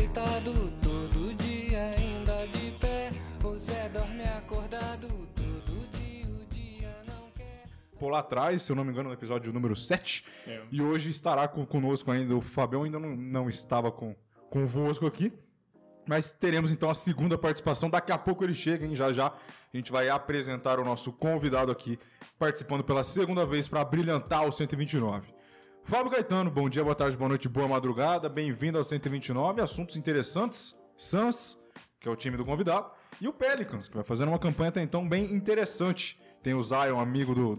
deitado todo dia, ainda de pé. O Zé dorme acordado todo dia, o dia não quer. Pô, lá atrás, se eu não me engano, no episódio número 7. E hoje estará com- conosco ainda. O Fabião ainda não, não estava com, convosco aqui. Mas teremos então a segunda participação. Daqui a pouco ele chega, hein? Já já a gente vai apresentar o nosso convidado aqui, participando pela segunda vez para brilhantar o 129. Fábio Caetano, bom dia, boa tarde, boa noite, boa madrugada. Bem-vindo ao 129. Assuntos interessantes. Suns, que é o time do convidado. E o Pelicans, que vai fazendo uma campanha até então bem interessante. Tem o Zion, amigo do,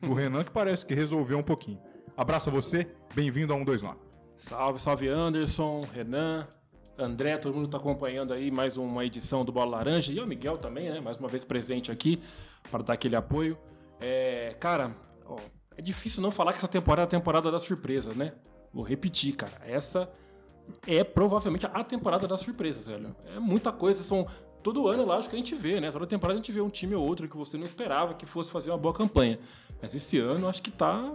do Renan, que parece que resolveu um pouquinho. Abraço a você, bem-vindo a 129. Salve, salve Anderson, Renan, André, todo mundo está acompanhando aí mais uma edição do Bola Laranja e o Miguel também, né? Mais uma vez presente aqui para dar aquele apoio. É, cara, ó, é difícil não falar que essa temporada é a temporada da surpresa, né? Vou repetir, cara. Essa é provavelmente a temporada das surpresas, velho. É muita coisa, são todo ano, lógico que a gente vê, né? Toda temporada a gente vê um time ou outro que você não esperava que fosse fazer uma boa campanha. Mas esse ano acho que tá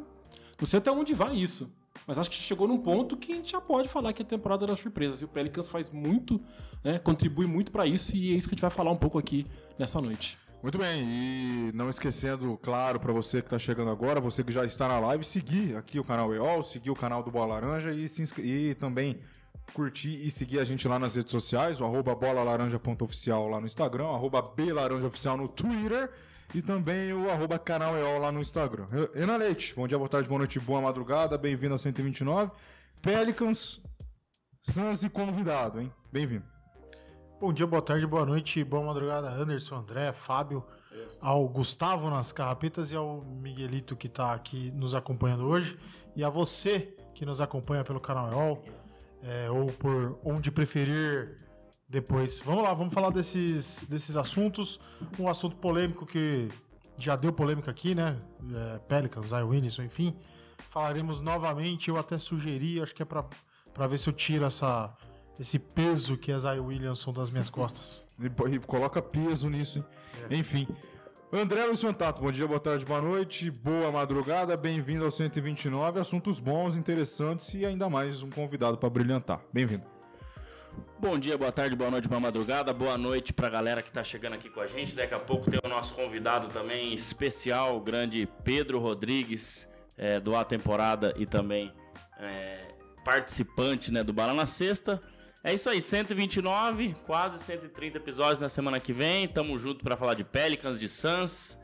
não sei até onde vai isso. Mas acho que chegou num ponto que a gente já pode falar que é a temporada das surpresas. E o Pelicans faz muito, né, contribui muito para isso. E é isso que a gente vai falar um pouco aqui nessa noite. Muito bem, e não esquecendo, claro, para você que está chegando agora, você que já está na live, seguir aqui o canal EOL, seguir o canal do Bola Laranja e, se e também curtir e seguir a gente lá nas redes sociais, o arroba bolalaranja.oficial lá no Instagram, o arroba belaranjaoficial no Twitter e também o arroba canal EOL lá no Instagram. Renan Leite, bom dia, boa tarde, boa noite, boa madrugada, bem-vindo ao 129. Pelicans, Suns e convidado, hein? Bem-vindo. Bom dia, boa tarde, boa noite, boa madrugada, Anderson, André, Fábio, ao Gustavo nas carrapetas e ao Miguelito que está aqui nos acompanhando hoje e a você que nos acompanha pelo canal EOL é, ou por onde preferir depois. Vamos lá, vamos falar desses, desses assuntos. Um assunto polêmico que já deu polêmica aqui, né? É, Pelicans, Zion Williamson, enfim. Falaremos novamente, eu até sugeri, acho que é para para ver se eu tiro essa, esse peso que é Zion Williamson das minhas costas. E, e coloca peso nisso, hein? Enfim. André Luiz Fantato, bom dia, boa tarde, boa noite, boa madrugada, bem-vindo ao 129, assuntos bons, interessantes e ainda mais um convidado para brilhantar. Bem-vindo. Bom dia, boa tarde, boa noite, boa madrugada, boa noite pra galera que tá chegando aqui com a gente. Daqui a pouco tem o nosso convidado também especial, o grande Pedro Rodrigues, é, do A Temporada e também é, participante né, do Bala na Sexta. É isso aí, 129, quase 130 episódios na semana que vem. Tamo junto pra falar de Pelicans, de Suns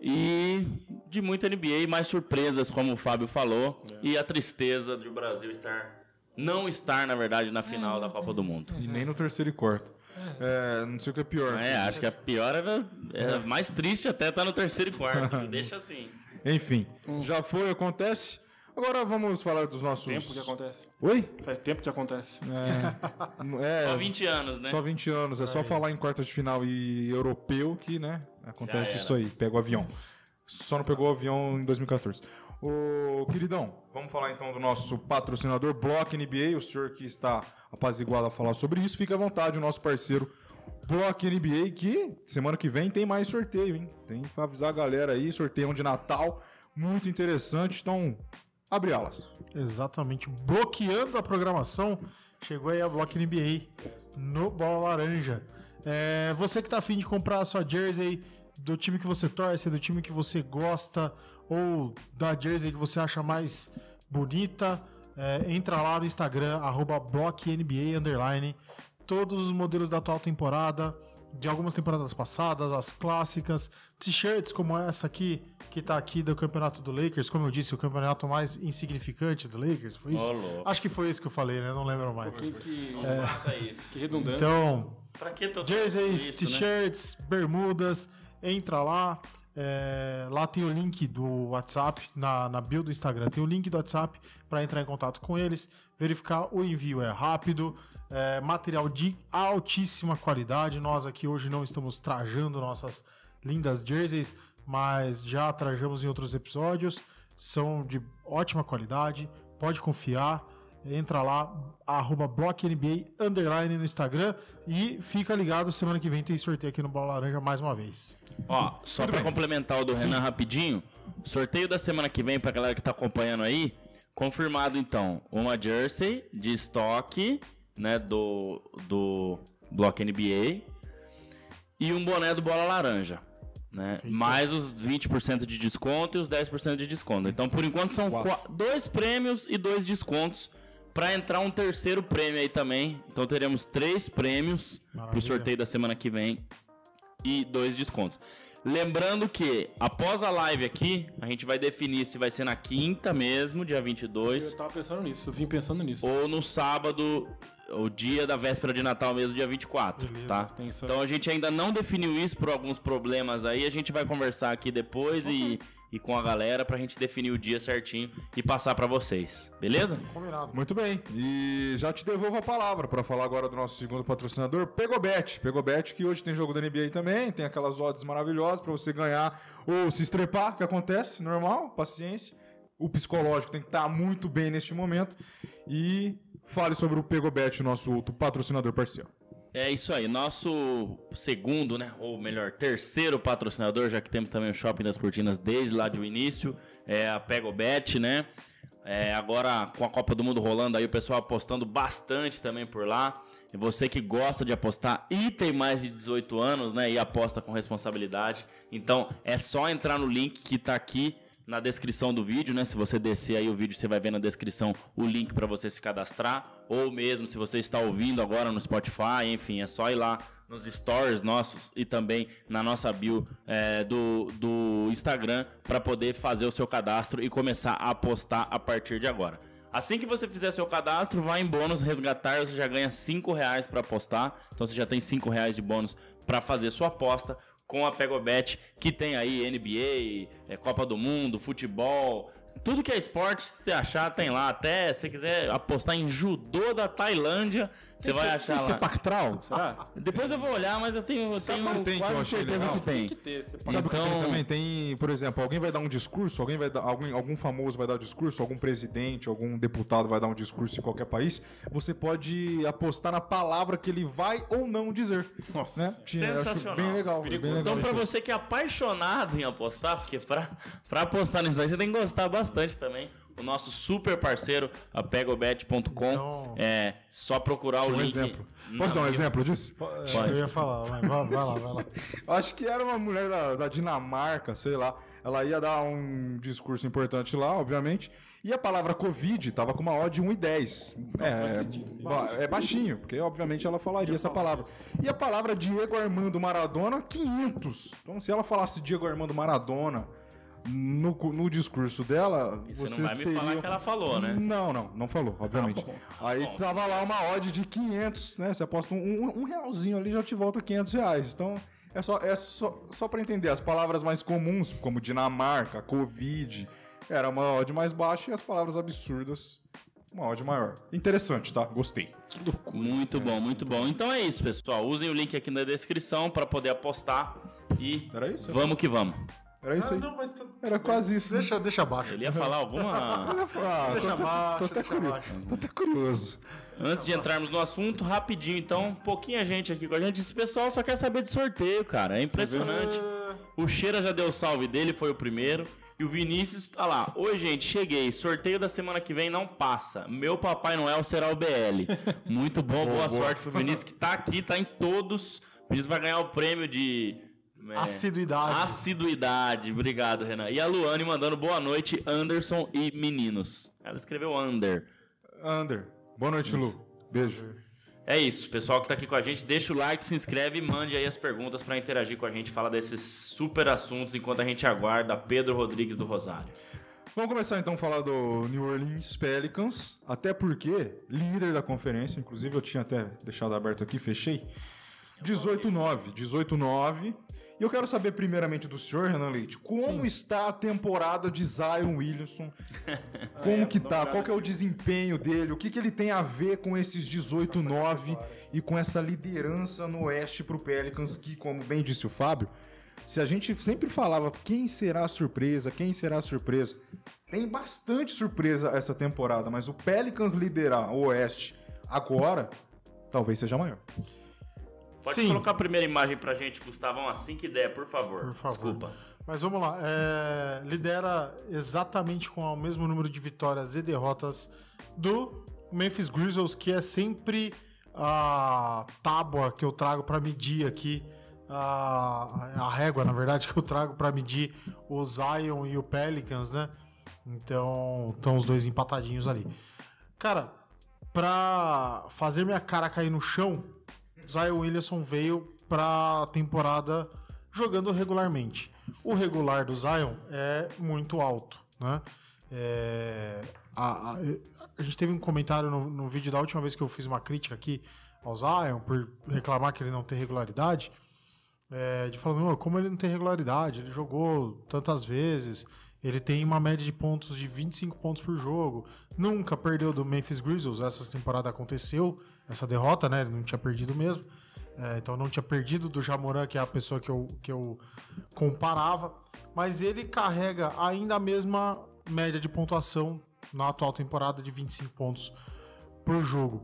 e de muita NBA, mais surpresas, como o Fábio falou, e a tristeza de o Brasil estar não estar, na verdade, na final da Copa do Mundo. E nem no terceiro e quarto. É, não sei o que é pior. É, acho que a pior era, era mais triste até estar no terceiro e quarto. Deixa assim. Enfim, já foi, acontece. Agora vamos falar dos nossos... Tempo que acontece. Oi? Faz tempo que acontece. É, Só 20 anos, né? Só 20 anos, é só falar em quarta de final e europeu que, né, acontece isso aí, pega o avião. Só não pegou o avião em 2014. Ô, queridão, vamos falar então do nosso patrocinador Block NBA, o senhor que está apaziguado a falar sobre isso, fica à vontade, o nosso parceiro Block NBA, que semana que vem tem mais sorteio, hein? Tem pra avisar a galera aí, sorteio de Natal, muito interessante, então abre alas. Exatamente. Bloqueando a programação, chegou aí a Block NBA no Bola Laranja. É, você que tá afim de comprar a sua jersey do time que você torce, do time que você gosta, ou da jersey que você acha mais bonita, é, entra lá no Instagram, arroba BlockNBA, underline, todos os modelos da atual temporada, de algumas temporadas passadas, as clássicas, t-shirts como essa aqui, que tá aqui do campeonato do Lakers, como eu disse, o campeonato mais insignificante do Lakers, foi isso? Louco. Acho que foi isso que eu falei, né? Não lembro mais. Que, que, Não faça isso. que redundância. Então, Pra que todo jerseys, né? t-shirts, bermudas, entra lá. é, lá tem o link do WhatsApp, na, na bio do Instagram, tem o link do WhatsApp para entrar em contato com eles, verificar o envio é rápido, é, material de altíssima qualidade. Nós aqui hoje não estamos trajando nossas lindas jerseys, mas já trajamos em outros episódios. São de ótima qualidade, pode confiar. Entra lá, arroba BlockNBA, underline no Instagram e fica ligado, semana que vem tem sorteio aqui no Bola Laranja mais uma vez. Ó, só pra complementar o do Renan rapidinho, sorteio da semana que vem pra galera que tá acompanhando aí, confirmado então, uma jersey de estoque né, do, do Bloco NBA e um boné do Bola Laranja. Né? Mais os 20% de desconto e os 10% de desconto. Então, por enquanto, são Quatro. dois prêmios e dois descontos. Para entrar um terceiro prêmio aí também. Então, teremos três prêmios para o sorteio da semana que vem e dois descontos. Lembrando que após a live aqui, a gente vai definir se vai ser na quinta mesmo, dia 22, Eu tava pensando nisso, eu vim pensando nisso. ou no sábado, o dia da véspera de Natal mesmo, dia 24, Beleza, tá? essa- Então a gente ainda não definiu isso por alguns problemas aí, a gente vai conversar aqui depois e, e com a galera pra gente definir o dia certinho e passar pra vocês, beleza? Combinado. Muito bem. E já te devolvo a palavra para falar agora do nosso segundo patrocinador, Pegobet. Pegobet que hoje tem jogo da NBA também, tem aquelas odds maravilhosas para você ganhar ou se estrepar, que acontece, normal, paciência. O psicológico tem que estar muito bem neste momento. E fale sobre o Pegobet, nosso outro patrocinador parceiro. É isso aí, nosso segundo, né, ou melhor, terceiro patrocinador, já que temos também o Shopping das Cortinas desde lá do início, é a Pegobet, né? É, agora com a Copa do Mundo rolando aí, o pessoal apostando bastante também por lá. E você que gosta de apostar e tem mais de 18 anos, né, e aposta com responsabilidade, então é só entrar no link que tá aqui na descrição do vídeo, né? Se você descer aí o vídeo, você vai ver na descrição o link para você se cadastrar, ou mesmo se você está ouvindo agora no Spotify, enfim, é só ir lá nos stories nossos e também na nossa bio é, do, do Instagram para poder fazer o seu cadastro e começar a apostar a partir de agora. Assim que você fizer seu cadastro, vai em bônus resgatar, você já ganha 5 reais para apostar, então você já tem 5 reais de bônus para fazer sua aposta com a Pegobet, que tem aí NBA, é, Copa do Mundo, futebol, tudo que é esporte, se achar, tem lá. Até se quiser apostar em judô da Tailândia, você vai achar Tem lá. Pactral? Será? Depois eu vou olhar, mas eu tenho, eu Sabe tenho tem que eu quase achei certeza legal? que tem. Tem que ter. Você Sabe o que tem Então- também? Tem, por exemplo, alguém vai dar um discurso, alguém vai dar, alguém, algum famoso vai dar um discurso, algum presidente, algum deputado vai dar um discurso em qualquer país. Você pode apostar na palavra que ele vai ou não dizer. Nossa, né? Sensacional. bem legal. Bem legal Então, aí. você que é apaixonado em apostar, porque pra, pra apostar nisso aí você tem que gostar bastante também. O nosso super parceiro, a pegobet.com, Então- é só procurar o um link. exemplo. Posso dar um exemplo disso? É, Eu ia falar, vai, vai, vai lá, vai lá. Acho que era uma mulher da, da Dinamarca, sei lá. Ela ia dar um discurso importante lá, obviamente. E a palavra Covid tava com uma odd de 1,10. É, é baixinho, porque obviamente ela falaria essa palavra. E a palavra Diego Armando Maradona, 500. Então se ela falasse Diego Armando Maradona no, no discurso dela, Você você não vai me teria... falar que ela falou, né? Não, não, não falou, obviamente. bom. Aí bom. tava lá uma odd de 500, né? Você aposta um, um, um realzinho ali já te volta 500 reais. Então é só, é só, só para entender. As palavras mais comuns, como Dinamarca, Covid, era uma odd mais baixa e as palavras absurdas, uma odd maior. Interessante, tá? Gostei. Muito bom, muito bom. Então é isso, pessoal. Usem o link aqui na descrição para poder apostar e Era isso? vamos que vamos. Era isso Ah, aí. não, mas tá- Era quase isso. né? Deixa, deixa abaixo. Ele ia falar alguma. Ah, Deixa abaixo, tô até curioso. abaixo. Tô até curioso. Antes de entrarmos no assunto, rapidinho, então, pouquinha gente aqui com a gente. Esse pessoal só quer saber de sorteio, cara. É impressionante. O Cheira já deu o salve dele, foi o primeiro. E o Vinícius tá lá. Oi, gente, cheguei. Sorteio da semana que vem não passa. Meu Papai Noel será o BL. Muito bom, boa, sorte pro Vinícius que tá aqui, tá em todos. O Vinícius vai ganhar o prêmio de. É, Assiduidade. Assiduidade. Obrigado, Renan. E a Luane mandando boa noite, Anderson e meninos. Ela escreveu Under. Under. Boa noite, Lu. Beijo. É isso, pessoal que tá aqui com a gente, deixa o like, se inscreve e mande aí as perguntas pra interagir com a gente, fala desses super assuntos enquanto a gente aguarda Pedro Rodrigues do Rosário. Vamos começar então a falar do New Orleans Pelicans, até porque líder da conferência, inclusive eu tinha até deixado aberto aqui, fechei. 18-9, 18-9. E eu quero saber primeiramente do senhor, Renan Leite, como está a temporada de Zion Williamson? Como que tá? Qual que é o desempenho dele? O que, que ele tem a ver com esses 18-9 e com essa liderança no Oeste pro Pelicans, que, como bem disse o Fábio, se a gente sempre falava quem será a surpresa, quem será a surpresa, tem bastante surpresa essa temporada, mas o Pelicans liderar o Oeste agora, talvez seja maior. Pode Sim. colocar a primeira imagem pra gente, Gustavão, assim que der, por favor. Por favor. Desculpa. Mas vamos lá. é, lidera exatamente com o mesmo número de vitórias e derrotas do Memphis Grizzlies, que é sempre a tábua que eu trago para medir aqui, a, a régua, na verdade, que eu trago para medir o Zion e o Pelicans, né? Então, estão os dois empatadinhos ali. Cara, pra fazer minha cara cair no chão, Zion Williamson veio pra temporada jogando regularmente. O regular do Zion é muito alto, né? É, a, a- a gente teve um comentário no, no vídeo da última vez que eu fiz uma crítica aqui ao Zion por reclamar que ele não tem regularidade. É, de falando, "Ô, como ele não tem regularidade, ele jogou tantas vezes, ele tem uma média de pontos de 25 pontos por jogo, nunca perdeu do Memphis Grizzlies, essa temporada aconteceu, essa derrota, né? Ele não tinha perdido mesmo. É, então não tinha perdido do Jamoran, que é a pessoa que eu, que eu comparava. Mas ele carrega ainda a mesma média de pontuação na atual temporada de 25 pontos por jogo.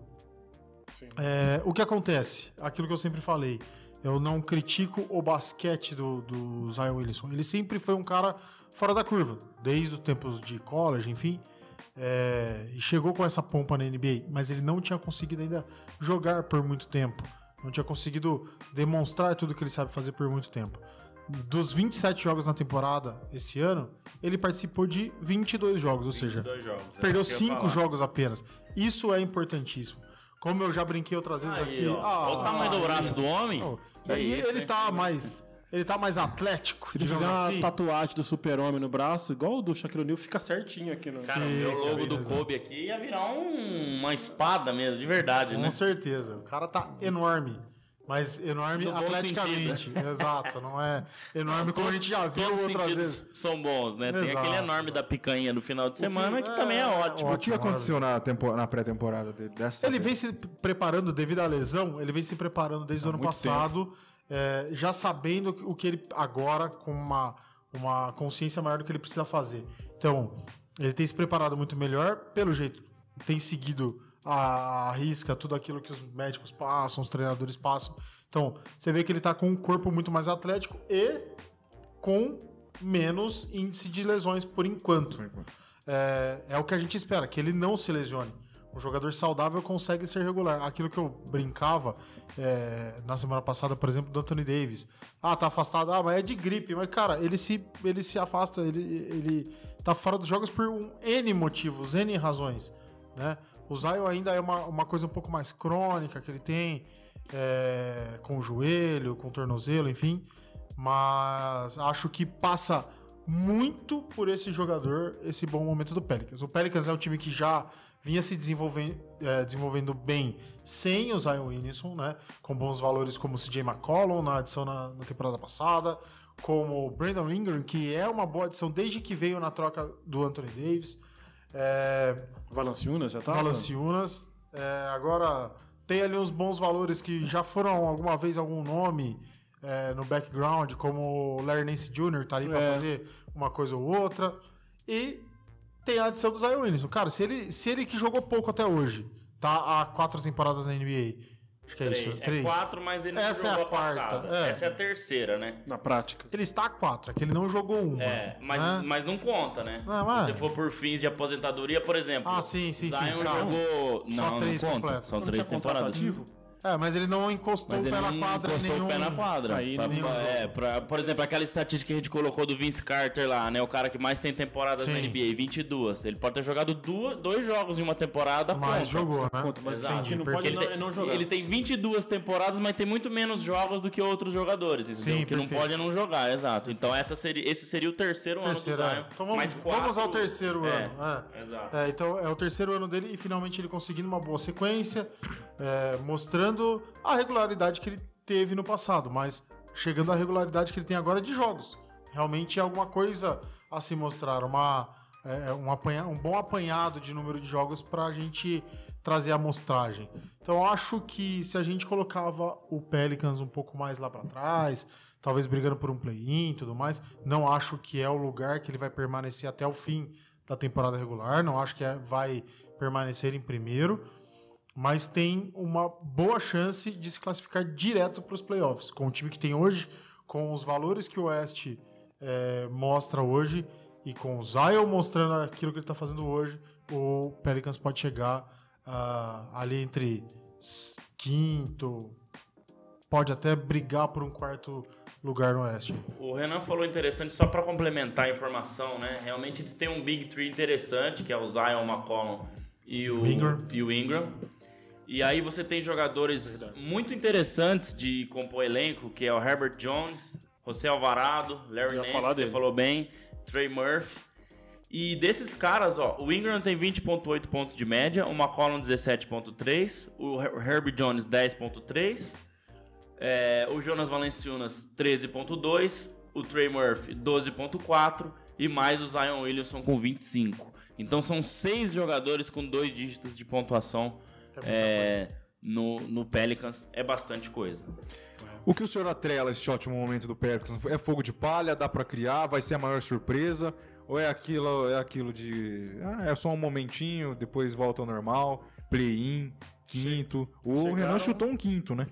É, o que acontece? Aquilo que eu sempre falei. Eu não critico o basquete do, do Zion Williamson. Ele sempre foi um cara fora da curva, desde os tempos de college, enfim. É, e chegou com essa pompa na NBA, mas ele não tinha conseguido ainda jogar por muito tempo. Não tinha conseguido demonstrar tudo que ele sabe fazer por muito tempo. Dos 27 jogos na temporada esse ano, ele participou de 22 jogos, ou seja, Dois jogos. é perdeu isso que eu ia cinco falar. jogos apenas. Isso é importantíssimo. Como eu já brinquei outras vezes Aí, aqui. ó. ah, Olha o tamanho do aí, braço do homem. Que E isso, ele hein? tá mais. Ele tá mais atlético, Se ele fizer uma assim. tatuagem do super-homem no braço, igual o do Shaquille O'Neal, fica certinho aqui no... Cara, o logo do exato. Kobe aqui ia virar um- uma espada mesmo, de verdade, Com né? certeza. O cara tá enorme. Mas enorme No atleticamente. Exato. Não é enorme como a gente já viu Todos os outras vezes. São bons, né? Tem Exato, aquele enorme da picanha no final de semana que, é, também é ótimo. O que aconteceu na, tempo- na pré-temporada dele? Dessa Ele vez? vem se preparando devido à lesão, ele vem se preparando desde o ano passado, é, já sabendo o que ele agora com uma, uma consciência maior do que ele precisa fazer. Então, ele tem se preparado muito melhor, pelo jeito, tem seguido a, a risca tudo aquilo que os médicos passam, os treinadores passam. Então, você vê que ele tá com um corpo muito mais atlético e com menos índice de lesões por enquanto é, é o que a gente espera, que ele não se lesione. Um jogador saudável consegue ser regular. Aquilo que eu brincava é, na semana passada, por exemplo, do Anthony Davis. Ah, tá afastado. Ah, mas é de gripe. Mas, cara, ele se, ele se afasta, ele, ele tá fora dos jogos por um N motivos, N razões. Né? O Zion ainda é uma, uma coisa um pouco mais crônica que ele tem, é, com o joelho, com o tornozelo, enfim. Mas acho que passa muito por esse jogador, esse bom momento do Pelicans. O Pelicans é um time que já vinha se desenvolvendo, é, desenvolvendo bem sem o Zion Williamson, né? Com bons valores como o CJ McCollum na adição na, na temporada passada, como o Brandon Ingram, que é uma boa adição desde que veio na troca do Anthony Davis. É, Valanciunas já tá? Valanciunas. É, agora, tem ali uns bons valores que já foram alguma vez algum nome é, no background, como o Larry Nance Jr. tá ali pra É. fazer uma coisa ou outra. E tem a adição do Zion Williamson. Cara, se ele, se ele que jogou pouco até hoje, tá há quatro temporadas na NBA. Acho que é isso. Três. É Três. quatro, mas ele não Essa é jogou a a quarta, passada. é. Essa é a terceira, né? Na prática. Ele está a quatro, é que ele não jogou uma. É, mas, né? mas não conta, né? Não, Se mas- você for por fins de aposentadoria, por exemplo. Ah, sim, sim, sim, Zion jogou. Só Não, três não conta. completos. São Não três temporadas. ativo? É, mas ele não encostou Mas o pé não na quadra encostou nenhum... o pé na quadra. Aí, Pra- nenhum é, pra- por exemplo, aquela estatística que a gente colocou do Vince Carter lá, né? O cara que mais tem temporadas na Sim. NBA, 22. Ele pode ter jogado duas, dois jogos em uma temporada. Mas jogou, né? Conta, mas Exato. a gente não pode Ele não, tem, é não jogar. ele tem 22 temporadas, mas tem muito menos jogos do que outros jogadores. Entendeu? Sim, o que não perfeito. pode é não jogar, exato. Então essa seria, esse seria o terceiro, Terceiro, ano do é. Zion. Então vamos, quatro- vamos ao terceiro É, ano. É. Exato. É, então é o terceiro ano dele e finalmente ele conseguindo uma boa sequência, é, mostrando a regularidade que ele teve no passado, mas chegando à regularidade que ele tem agora de jogos. Realmente é alguma coisa a se mostrar, uma, é, um, apanha, um bom apanhado de número de jogos para a gente trazer a amostragem. Então acho que se a gente colocava o Pelicans um pouco mais lá para trás, talvez brigando por um play-in e tudo mais, não acho que é o lugar que ele vai permanecer até o fim da temporada regular, não acho que é- vai permanecer em primeiro, mas tem uma boa chance de se classificar direto para os playoffs. Com o time que tem hoje, com os valores que o Oeste é, mostra hoje e com o Zion mostrando aquilo que ele está fazendo hoje, o Pelicans pode chegar ah, ali entre quinto, pode até brigar por um quarto lugar no Oeste. O Renan falou interessante, só para complementar a informação, né? Realmente eles têm um Big Three interessante, que é o Zion, o McCollum e o, Ingram. e o Ingram. E aí você tem jogadores muito interessantes de compor elenco, que é o Herbert Jones, José Alvarado, Larry Nance, falar você falou bem, Trey Murphy. E desses caras, ó, o Ingram tem 20.8 pontos de média, o McCollum 17.3, o Her- Herbert Jones 10.3, é, o Jonas Valanciunas 13.2, o Trey Murphy 12.4 e mais o Zion Williamson com 25. Então são seis jogadores com dois dígitos de pontuação é, no, no Pelicans. É bastante coisa. O que o senhor atrela esse ótimo momento do Pelicans? É fogo de palha? Dá pra criar? Vai ser a maior surpresa? Ou é aquilo, é aquilo de. Ah, é só um momentinho, depois volta ao normal, play-in, quinto. O chegaram- Renan chutou um quinto, né?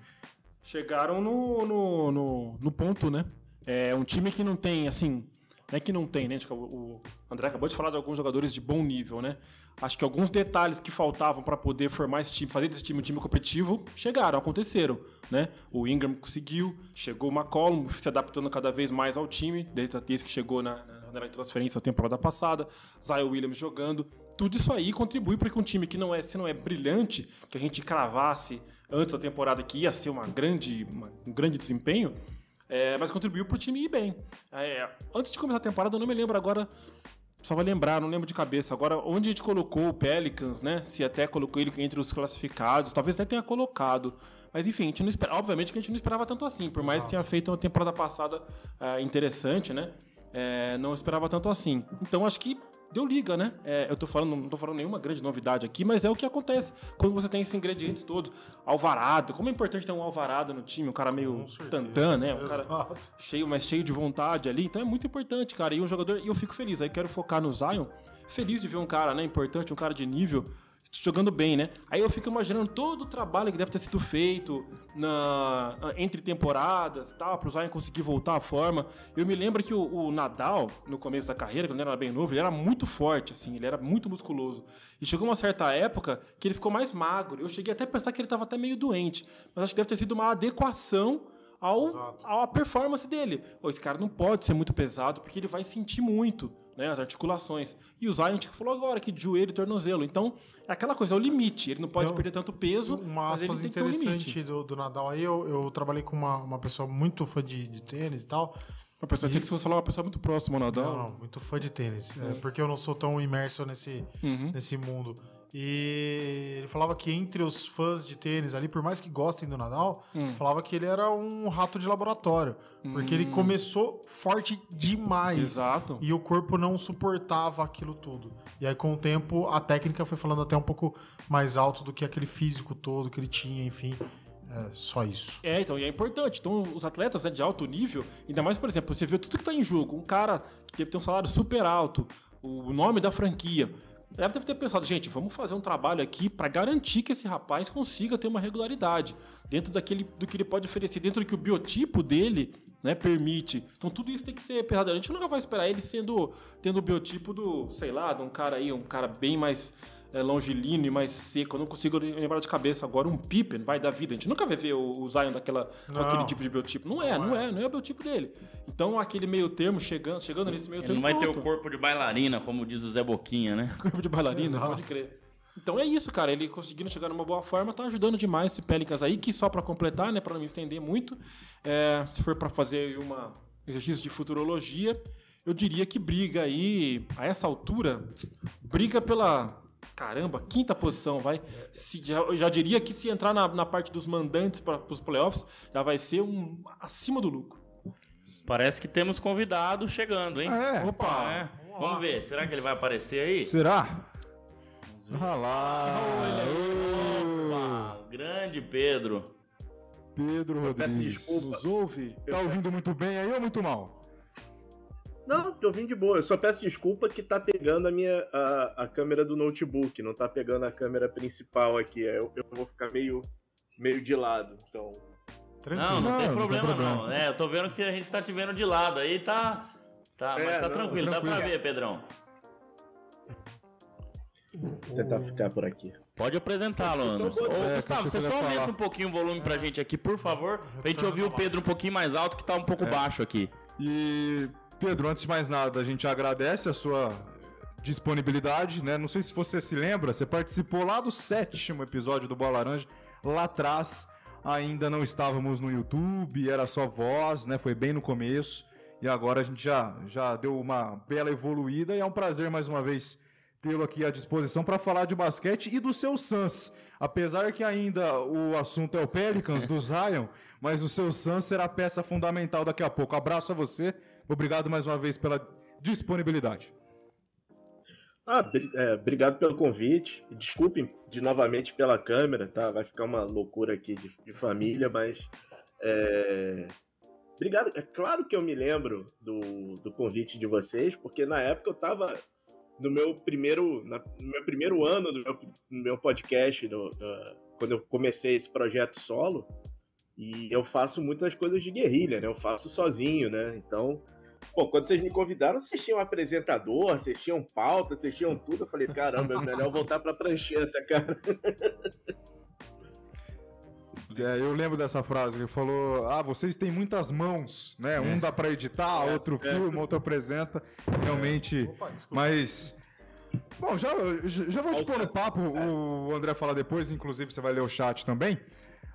chegaram no, no, no, no ponto, né? É um time que não tem, assim. Não é que não tem, né? Que O André acabou de falar de alguns jogadores de bom nível, né? Acho que alguns detalhes que faltavam para poder formar esse time, fazer desse time um time competitivo, chegaram, aconteceram, né? O Ingram conseguiu, chegou o McCollum, se adaptando cada vez mais ao time, desde que chegou na, na transferência da temporada passada, Zion Williams jogando. Tudo isso aí contribui para que um time que não é, se não é brilhante, que a gente cravasse antes da temporada que ia ser uma grande, uma- um grande desempenho, é, mas contribuiu para o time ir bem. É, antes de começar a temporada, eu não me lembro agora, só vai lembrar, não lembro de cabeça. Agora, onde a gente colocou o Pelicans, né? Se até colocou ele entre os classificados, talvez até tenha colocado. Mas enfim, a gente não espera, obviamente que a gente não esperava tanto assim, por mais que tenha feito uma temporada passada ah, interessante, né? É, não esperava tanto assim. Então acho que deu liga, né? É, eu tô falando, não tô falando nenhuma grande novidade aqui, mas é o que acontece quando você tem esses ingredientes todos. Alvarado, como é importante ter um Alvarado no time, um cara meio tantã, né? Um cara Exato. cheio, mas cheio de vontade ali. Então é muito importante, cara. E um jogador, e eu fico feliz. Aí quero focar no Zion. Feliz de ver um cara, né, importante, um cara de nível jogando bem, né? Aí eu fico imaginando todo o trabalho que deve ter sido feito na entre temporadas, tal, pro Zion conseguir voltar à forma. Eu me lembro que o, o Nadal, no começo da carreira, quando ele era bem novo, ele era muito forte, assim, ele era muito musculoso. E chegou uma certa época que ele ficou mais magro. Eu cheguei até a pensar que ele estava até meio doente. Mas acho que deve ter sido uma adequação ao, à performance dele. Pô, esse cara não pode ser muito pesado porque ele vai sentir muito né, as articulações. E o Zion a gente falou agora que de joelho e tornozelo. Então, é aquela coisa, é o limite. Ele não pode Eu- perder tanto peso, Uma mas ele tem que ter um limite. do, do Nadal aí, eu, eu trabalhei com uma, uma pessoa muito fã de, de tênis e tal. Uma pessoa, tinha que você falar uma pessoa muito próxima ao Nadal. Não, não, muito fã de tênis. É, porque eu não sou tão imerso nesse, Uhum. nesse mundo. E ele falava que entre os fãs de tênis ali, por mais que gostem do Nadal, Hum. falava que ele era um rato de laboratório. Porque ele começou forte demais. Exato. E o corpo não suportava aquilo tudo. E aí, com o tempo, a técnica foi falando até um pouco mais alto do que aquele físico todo que ele tinha, enfim. É só isso. É, então, e é importante. Então, os atletas né, de alto nível, ainda mais, por exemplo, você vê tudo que tá em jogo. Um cara que deve ter um salário super alto, o nome da franquia. Ela deve ter pensado, gente, vamos fazer um trabalho aqui para garantir que esse rapaz consiga ter uma regularidade dentro daquele do que ele pode oferecer, dentro do que o biotipo dele né, permite. Então tudo isso tem que ser pesado. A gente nunca vai esperar ele sendo tendo o biotipo do, sei lá, de um cara aí, um cara bem mais é, longilíneo e mais seco. Eu não consigo lembrar de cabeça agora um Pippen, vai da vida. A gente nunca vai ver o, Zion daquela, com Não. aquele tipo de biotipo. Não é, não é, não é o biotipo dele. Então aquele meio termo chegando, chegando nesse meio Ele termo. não vai ter o pronto. corpo de bailarina, como diz o Zé Boquinha, né? corpo de bailarina, Exato. pode crer. Então é isso, cara. Ele conseguindo chegar numa boa forma, tá ajudando demais esse Pelicans aí, que só pra completar, né, Pra não me estender muito, é, se for pra fazer uma exercício de futurologia, eu diria que briga aí a essa altura, briga pela caramba, quinta posição, vai. Se, já, eu já diria que se entrar na, na parte dos mandantes para os playoffs, já vai ser um acima do lucro. Parece que temos convidado chegando, hein? É. Opa! É. Vamos ver, será que ele vai aparecer aí? Será? Ah lá. Opa, grande Pedro. Pedro Rodrigues. desculpa. Nos ouve? Tá ouvindo muito bem aí ou muito mal? Não, tô ouvindo de boa. Eu só peço desculpa que tá pegando a minha a, a câmera do notebook, não tá pegando a câmera principal aqui. Eu, eu vou ficar meio, meio de lado. Então, Tranquilo. Não, não, Não, tem não tem problema não. problema. É, eu tô vendo que a gente tá te vendo de lado aí, tá. Tá, É, mas tá não, tranquilo, dá tranquilo. pra ver, Pedrão. vou tentar ficar por aqui. Pode apresentá-lo, Anderson. Ô, É, Gustavo, você eu só aumenta falar. um pouquinho o volume pra gente aqui, por favor, pra gente ouvir o Pedro um pouquinho mais alto, que tá um pouco baixo aqui. E, Pedro, antes de mais nada, a gente agradece a sua disponibilidade, né? Não sei se você se lembra, você participou lá do sétimo episódio do Bola Laranja, lá atrás. Ainda não estávamos no YouTube, era só voz, né? Foi bem no começo. E agora a gente já, já deu uma bela evoluída e é um prazer mais uma vez tê-lo aqui à disposição para falar de basquete e do seu Suns. Apesar que ainda o assunto é o Pelicans do Zion, mas o seu Suns será peça fundamental daqui a pouco. Abraço a você. Obrigado mais uma vez pela disponibilidade. Ah, é, obrigado pelo convite. Desculpem de novamente pela câmera, tá? Vai ficar uma loucura aqui de, de família, mas. é, Obrigado. É claro que eu me lembro do, do convite de vocês, porque na época eu tava no meu primeiro, na- no meu primeiro ano do meu, meu podcast, no- quando eu comecei esse projeto solo. E eu faço muitas coisas de guerrilha, né? Eu faço sozinho, né? Então, Pô, quando vocês me convidaram, vocês tinham apresentador, vocês tinham pauta, vocês tinham tudo. Eu falei, caramba, é melhor voltar pra prancheta, cara. É, eu lembro dessa frase que ele falou: Ah, vocês têm muitas mãos, né? Um dá pra editar, outro filma, outro apresenta. Realmente. Opa. Mas. Bom, já, já já vou te pôr no papo, o André fala depois, inclusive você vai ler o chat também.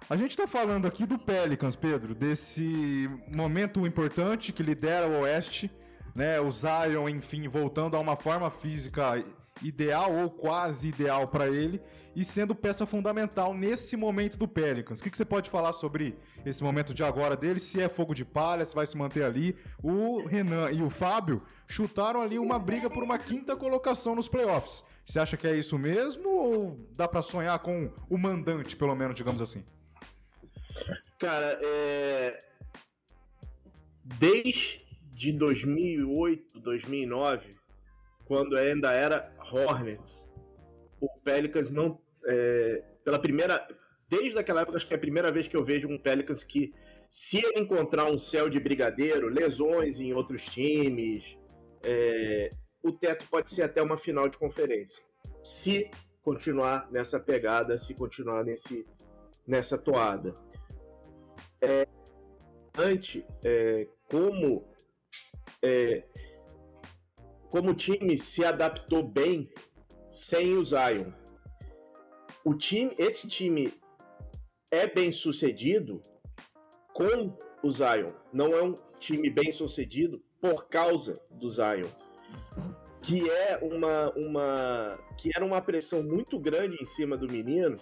A gente tá falando aqui do Pelicans, Pedro, desse momento importante que lidera o Oeste, né? O Zion, enfim, voltando a uma forma física ideal ou quase ideal para ele e sendo peça fundamental nesse momento do Pelicans. O que, que você pode falar sobre esse momento de agora dele? Se é fogo de palha, se vai se manter ali? O Renan e o Fábio chutaram ali uma briga por uma quinta colocação nos playoffs. Você acha que é isso mesmo ou dá para sonhar com o mandante, pelo menos, digamos assim? Cara, é... desde 2008, 2009, quando ainda era Hornets, o Pelicans não. é, Pela primeira. Desde aquela época, acho que é a primeira vez que eu vejo um Pelicans que, se ele encontrar um céu de brigadeiro, lesões em outros times, é, o teto pode ser até uma final de conferência. Se continuar nessa pegada, se continuar nesse, nessa toada importante é, como é, como o time se adaptou bem sem o Zion. O time, esse time é bem sucedido com o Zion. Não é um time bem sucedido por causa do Zion, que é uma, uma que era uma pressão muito grande em cima do menino.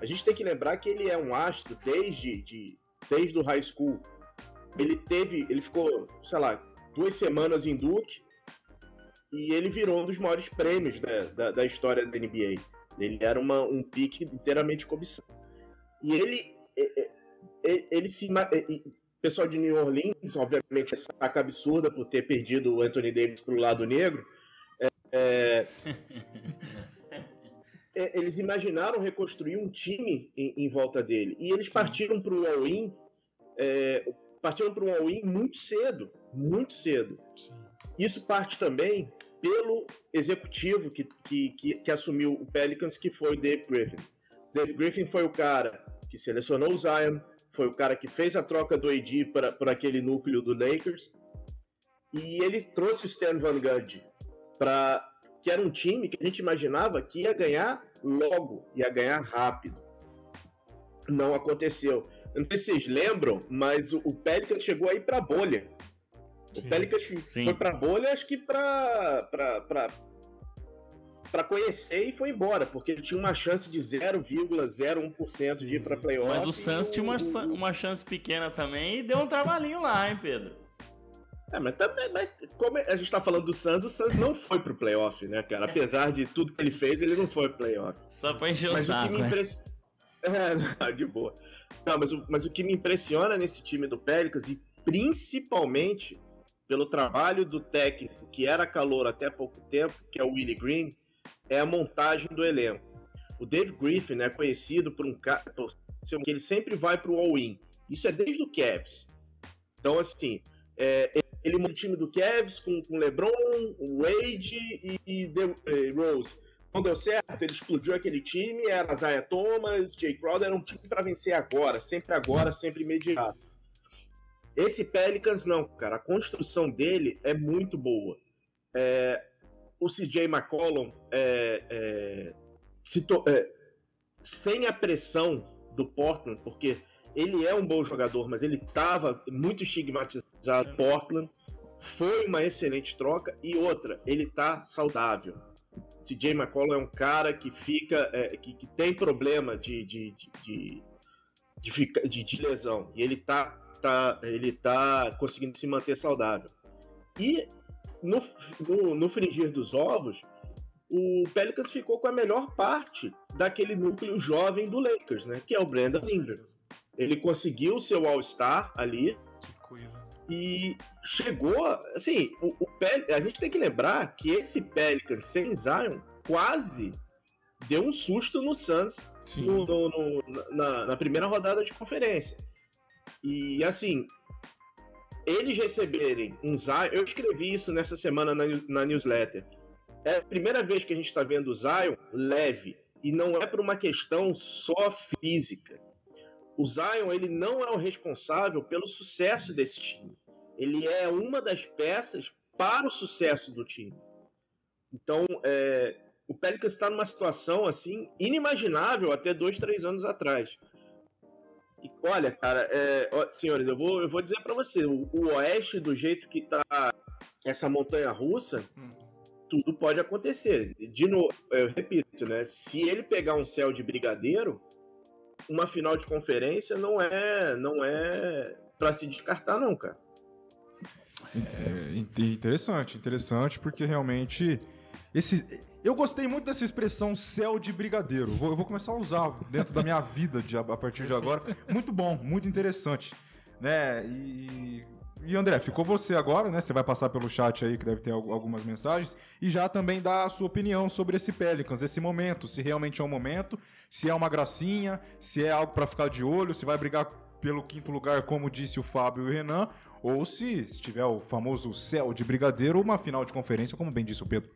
A gente tem que lembrar que ele é um astro desde de, desde o high school. Ele teve, ele ficou, sei lá, duas semanas em Duke e ele virou um dos maiores prêmios da, da, da história da NBA. Ele era uma, um pique inteiramente cobiçado. E ele, é, é, é, ele se, o pessoal de New Orleans, obviamente, é saca absurda por ter perdido o Anthony Davis pro lado negro. É, é, eles imaginaram reconstruir um time em, em volta dele. E eles partiram para o all-in, é, partiram para um all-in muito cedo, muito cedo. Isso parte também pelo executivo que, que, que, que assumiu o Pelicans, que foi o Dave Griffin. Dave Griffin foi o cara que selecionou o Zion, foi o cara que fez a troca do AD para aquele núcleo do Lakers, e ele trouxe o Stan Van Gundy para que era um time que a gente imaginava que ia ganhar logo, ia ganhar rápido. Não aconteceu. Eu não sei se vocês lembram, mas o, o Pelicans chegou aí para bolha. O Sim. Pelicans Sim. foi pra bolha, acho que pra, pra, pra, pra conhecer e foi embora, porque ele tinha uma chance de 0,01% de ir pra playoff. Mas o Suns tinha uma, o- uma chance pequena também e deu um trabalhinho lá, hein, Pedro? É, mas também, mas como a gente tá falando do Suns, o Suns não foi pro playoff, né, cara? Apesar de tudo que ele fez, ele não foi pro playoff. Só pra encher o Mas o que saco, me impressiona. É, não, de boa. Não, mas o, mas o que me impressiona nesse time do Pelicans, e principalmente pelo trabalho do técnico, que era calor até pouco tempo, que é o Willie Green, é a montagem do elenco. O Dave Griffin é conhecido por um cara que ele sempre vai pro all-in. Isso é desde o Cavs. Então, assim, é, ele monta o time do Cavs com, com LeBron, o Wade e, e The- Rose. não deu certo, ele explodiu aquele time, era Zaya Thomas, Jay Crowder, era um time para vencer agora, sempre agora, sempre imediato. Esse Pelicans não, cara, a construção dele é muito boa. É, o CJ McCollum é, é, é, sem a pressão do Portland, porque ele é um bom jogador, mas ele estava muito estigmatizado Portland. Foi uma excelente troca. E outra, ele tá saudável. CJ McCollum é um cara que fica. É, que, que, tem problema de, de, de, de, de, de lesão. E ele tá, tá, ele tá conseguindo se manter saudável. E no, no, no fringir dos ovos, o Pelicans ficou com a melhor parte daquele núcleo jovem do Lakers, né? Que é o Brandon Ingram. Ele conseguiu seu All-Star ali. Que coisa. E chegou, assim, o, o Pel a gente tem que lembrar que esse Pelicans sem Zion quase deu um susto no Suns no, no, no, na, na, primeira rodada de conferência. E assim, eles receberem um Zion, eu escrevi isso nessa semana na, na newsletter. É a primeira vez que a gente está vendo o Zion leve, e não é por uma questão só física. O Zion ele não é o responsável pelo sucesso desse time. Ele é uma das peças para o sucesso do time. Então, é, o Pelicans está numa situação assim inimaginável até dois, três anos atrás. E, olha, cara, é, ó, senhores, eu vou, eu vou dizer para você, o, o, Oeste do jeito que tá essa montanha russa, hum. tudo pode acontecer. De novo, eu repito, né? Se ele pegar um céu de brigadeiro, uma final de conferência não é, não é para se descartar, não, cara. É, interessante, interessante, porque realmente esse, eu gostei muito dessa expressão céu de brigadeiro. Vou, eu vou começar a usar dentro da minha vida de, a partir de agora. Muito bom, muito interessante. Né? E, e André, ficou você agora, né? Você vai passar pelo chat aí, que deve ter algumas mensagens, e já também dar a sua opinião sobre esse Pelicans, esse momento, se realmente é um momento, se é uma gracinha, se é algo para ficar de olho, se vai brigar pelo quinto lugar, como disse o Fábio e o Renan, ou se, se tiver o famoso céu de brigadeiro, uma final de conferência, como bem disse o Pedro.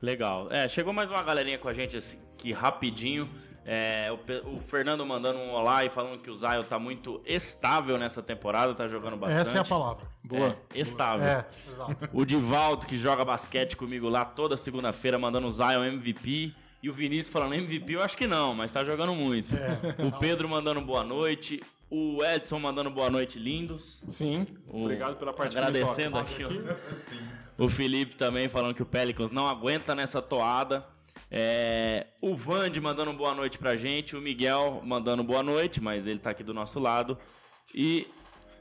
Legal. É, chegou mais uma galerinha com a gente aqui rapidinho. É, o, o, Fernando mandando um olá e falando que o Zion tá muito estável nessa temporada, tá jogando bastante. Essa é a palavra. Boa. É, estável. É, exato. O Divaldo, que joga basquete comigo lá toda segunda-feira, mandando o Zion MVP. E o Vinícius falando MVP, eu acho que não, mas tá jogando muito. É, o Pedro mandando boa noite. O Edson mandando boa noite, lindos. Sim. O... Obrigado pela parte Agradecendo aqui. aqui. o Felipe também falando que o Pelicans não aguenta nessa toada. É, o Vande mandando boa noite pra gente, o Miguel mandando boa noite, mas ele tá aqui do nosso lado. E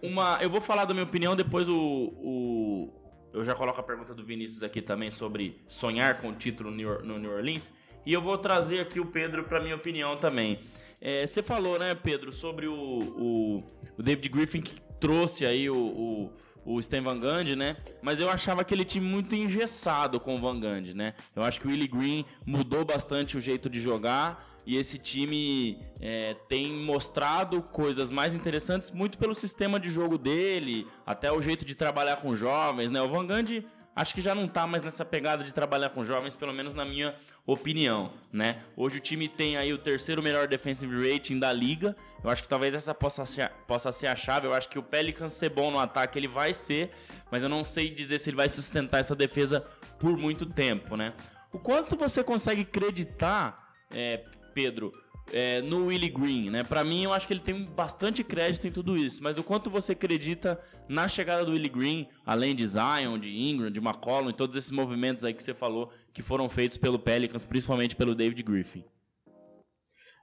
uma. Eu vou falar da minha opinião, depois o, o. eu já coloco a pergunta do Vinícius aqui também sobre sonhar com o título no New Orleans. E eu vou trazer aqui o Pedro para minha opinião também. É, você falou, né, Pedro, sobre o, o, o David Griffin que trouxe aí o, o o Stan Van Gundy, né? Mas eu achava aquele time muito engessado com o Van Gundy, né? Eu acho que o Willie Green mudou bastante o jeito de jogar e esse time é, tem mostrado coisas mais interessantes muito pelo sistema de jogo dele, até o jeito de trabalhar com jovens, né? O Van Gundy acho que já não tá mais nessa pegada de trabalhar com jovens, pelo menos na minha opinião, né? Hoje o time tem aí o terceiro melhor defensive rating da liga. Eu acho que talvez essa possa ser, possa ser a chave. Eu acho que o Pelicans ser bom no ataque, ele vai ser, mas eu não sei dizer se ele vai sustentar essa defesa por muito tempo, né? O quanto você consegue acreditar, é, Pedro, é, no Willie Green, né? Para mim, eu acho que ele tem bastante crédito em tudo isso. Mas o quanto você acredita na chegada do Willie Green, além de Zion, de Ingram, de McCollum e todos esses movimentos aí que você falou que foram feitos pelo Pelicans, principalmente pelo David Griffin?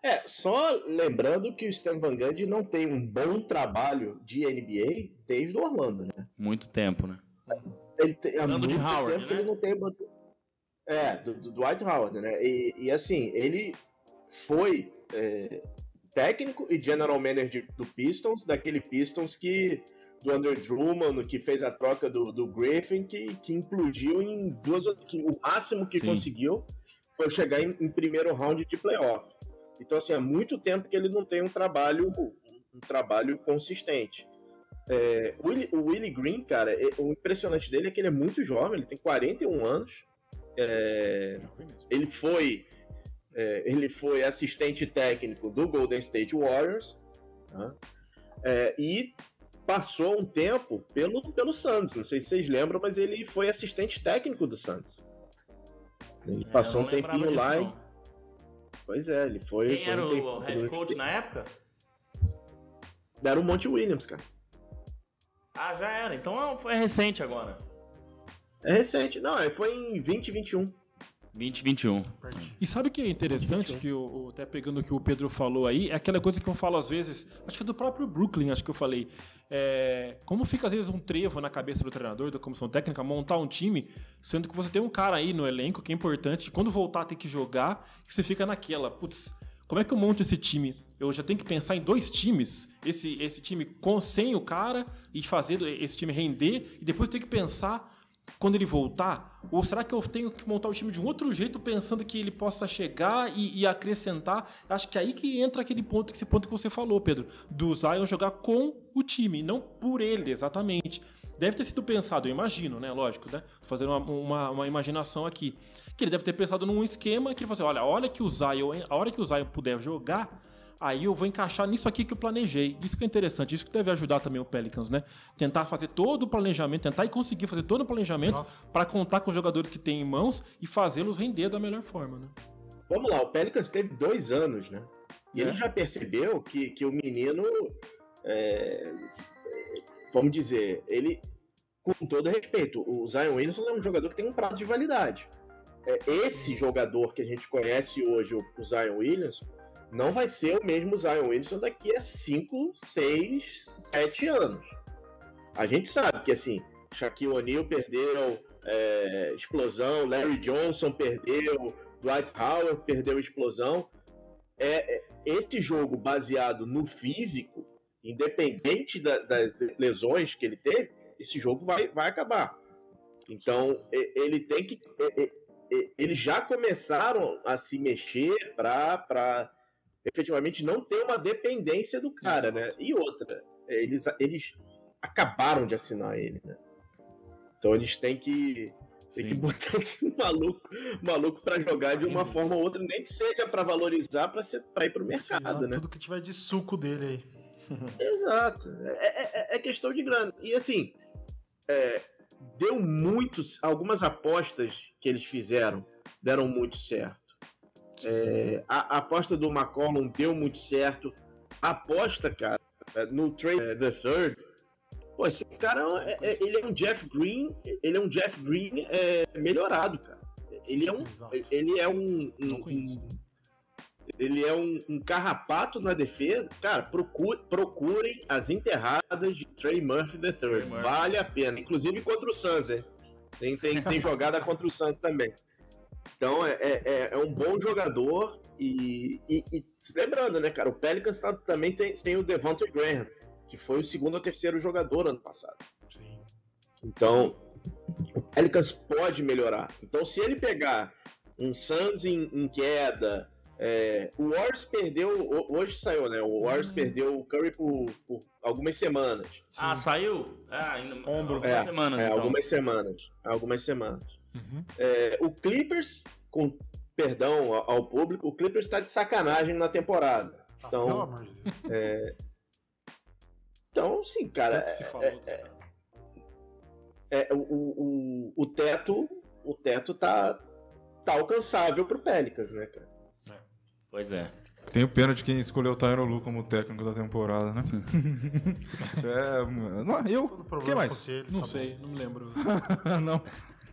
É, só lembrando que o Stan Van Gundy não tem um bom trabalho de NBA desde o Orlando, né? Muito tempo, né? Ele tem, há muito de Howard, tempo né? que ele não tem... É, do, do Dwight Howard, né? E, e assim, ele foi é, técnico e general manager do Pistons, daquele Pistons que do Andrew Drummond, que fez a troca do, do Griffin, que, que implodiu em duas. Que o máximo que Sim. conseguiu foi chegar em, em, primeiro round de playoff. Então, assim, há muito tempo que ele não tem um trabalho, um trabalho consistente. É, o, Willie, o Willie Green, cara, é, o impressionante dele é que ele é muito jovem, ele tem 41 anos. é, ele foi é, ele foi assistente técnico do Golden State Warriors tá? É, e passou um tempo pelo, pelo Santos. Não sei se vocês lembram, mas ele foi assistente técnico do Santos. Ele É, passou um tempinho lá. e-. Pois é, ele foi. Quem foi era um o head coach na época? Era o Monte Williams, cara. Ah, já era. Então foi recente agora. É recente. Não, é, foi em 2021. 2021. E sabe o que é interessante, que o, até pegando o que o Pedro falou aí, é aquela coisa que eu falo às vezes, acho que é do próprio Brooklyn, acho que eu falei. É, como fica às vezes um trevo na cabeça do treinador, da comissão técnica, montar um time, sendo que você tem um cara aí no elenco que é importante, quando voltar tem que jogar, que você fica naquela, putz, como é que eu monto esse time? Eu já tenho que pensar em dois times, esse, esse time com sem o cara e fazer esse time render, e depois tenho que pensar quando ele voltar? Ou será que eu tenho que montar o time de um outro jeito, pensando que ele possa chegar e, e acrescentar? Acho que é aí que entra aquele ponto, esse ponto que você falou, Pedro, do Zion jogar com o time, não por ele, exatamente. Deve ter sido pensado, eu imagino, né? Lógico, né? Fazendo uma, uma, uma imaginação aqui. Que ele deve ter pensado num esquema que ele falou assim: olha, que o Zion, a hora que o Zion puder jogar, aí eu vou encaixar nisso aqui que eu planejei. Isso que é interessante, isso que deve ajudar também o Pelicans, né? Tentar fazer todo o planejamento, tentar e conseguir fazer todo o planejamento para contar com os jogadores que tem em mãos e fazê-los render da melhor forma, né? Vamos lá, o Pelicans teve dois anos, né? E É. ele já percebeu que, que o menino. é, vamos dizer, ele. Com todo respeito, o Zion Williamson é um jogador que tem um prazo de validade. É, esse jogador que a gente conhece hoje, o, o Zion Williamson, não vai ser o mesmo Zion Williamson daqui a 5, 6, 7 anos. A gente sabe que, assim, Shaquille O'Neal perdeu é, explosão, Larry Johnson perdeu, Dwight Howard perdeu explosão. É, é, esse jogo baseado no físico, independente da- das lesões que ele teve, esse jogo vai, vai acabar. Então, ele tem que. Eles já começaram a se mexer para efetivamente não ter uma dependência do cara, né? E outra, eles, eles acabaram de assinar ele, né? Então eles têm que tem que botar esse maluco, maluco para jogar de uma Sim. forma ou outra, nem que seja para valorizar, para para ir pro Tirar mercado, né? Tudo que tiver de suco dele aí. Exato. É, é- é questão de grana. E assim, é, deu muitos. Algumas apostas que eles fizeram deram muito certo. É, a, a aposta do McCollum deu muito certo. A aposta, cara, no trade é, The Third. Pô, esse cara é, é- ele é um Jeff Green. Ele é um Jeff Green é, melhorado, cara. Ele é um. Exato. Ele é um. um- um- ele é um, um carrapato na defesa. Cara, procure- procurem as enterradas de Trey Murphy III. Vale a pena. Inclusive contra o Suns, hein? Tem, tem, tem jogada contra o Suns também. Então é, é, é- é um bom jogador. E, e- e lembrando, né, cara? O Pelicans tá- também tem, tem o Devontae Graham, que foi o segundo ou terceiro jogador ano passado. Sim. Então, o Pelicans pode melhorar. Então, se ele pegar um Suns em, em queda, é, o Warriors perdeu, ho- hoje saiu, né? O Warriors perdeu o Curry por, por algumas semanas. Ah, saiu? Ah, ainda. Ombro. Algumas É, semanas, É, então. algumas semanas. Algumas semanas. Uhum. É, o Clippers, com perdão ao, ao público, o Clippers está de sacanagem na temporada. Ah, Então- Pelo amor de Deus. Então, sim, cara, Tanto se falou caras. é, o, o, o teto, o teto tá, tá alcançável pro Pelicans, né, cara? Pois é. Tenho pena de quem escolheu o Tyron Lu como técnico da temporada, né? é, não, eu. Quem mais? ele, Não tá sei, não me lembro. não.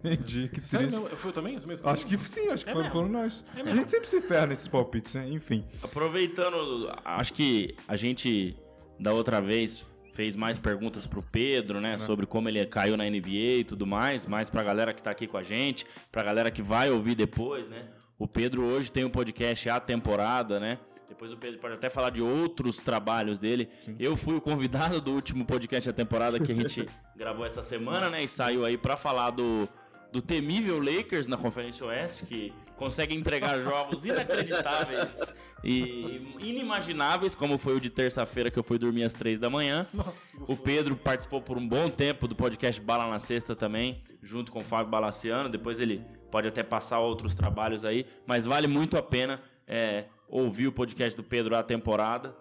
Entendi. Que Sério triste. mesmo? Foi também? Isso mesmo? Acho que sim, acho que É foram, nós. É a gente sempre se ferra nesses palpites, né? Enfim. Aproveitando, acho que a gente da outra vez fez mais perguntas pro Pedro, né, sobre como ele caiu na NBA e tudo mais, mais pra galera que tá aqui com a gente, pra galera que vai ouvir depois, né? O Pedro hoje tem um podcast A Temporada, né? Depois o Pedro pode até falar de outros trabalhos dele. Eu fui o convidado do último podcast da temporada que a gente gravou essa semana, né? E saiu aí pra falar do, do temível Lakers na Conferência Oeste, que consegue entregar jogos inacreditáveis e inimagináveis, como foi o de terça-feira que eu fui dormir às três da manhã. Nossa, que O. Pedro participou por um bom tempo do podcast Bala na Sexta também, junto com o Fábio Balaciano. Depois ele pode até passar outros trabalhos aí, mas vale muito a pena é, ouvir o podcast do Pedro a temporada.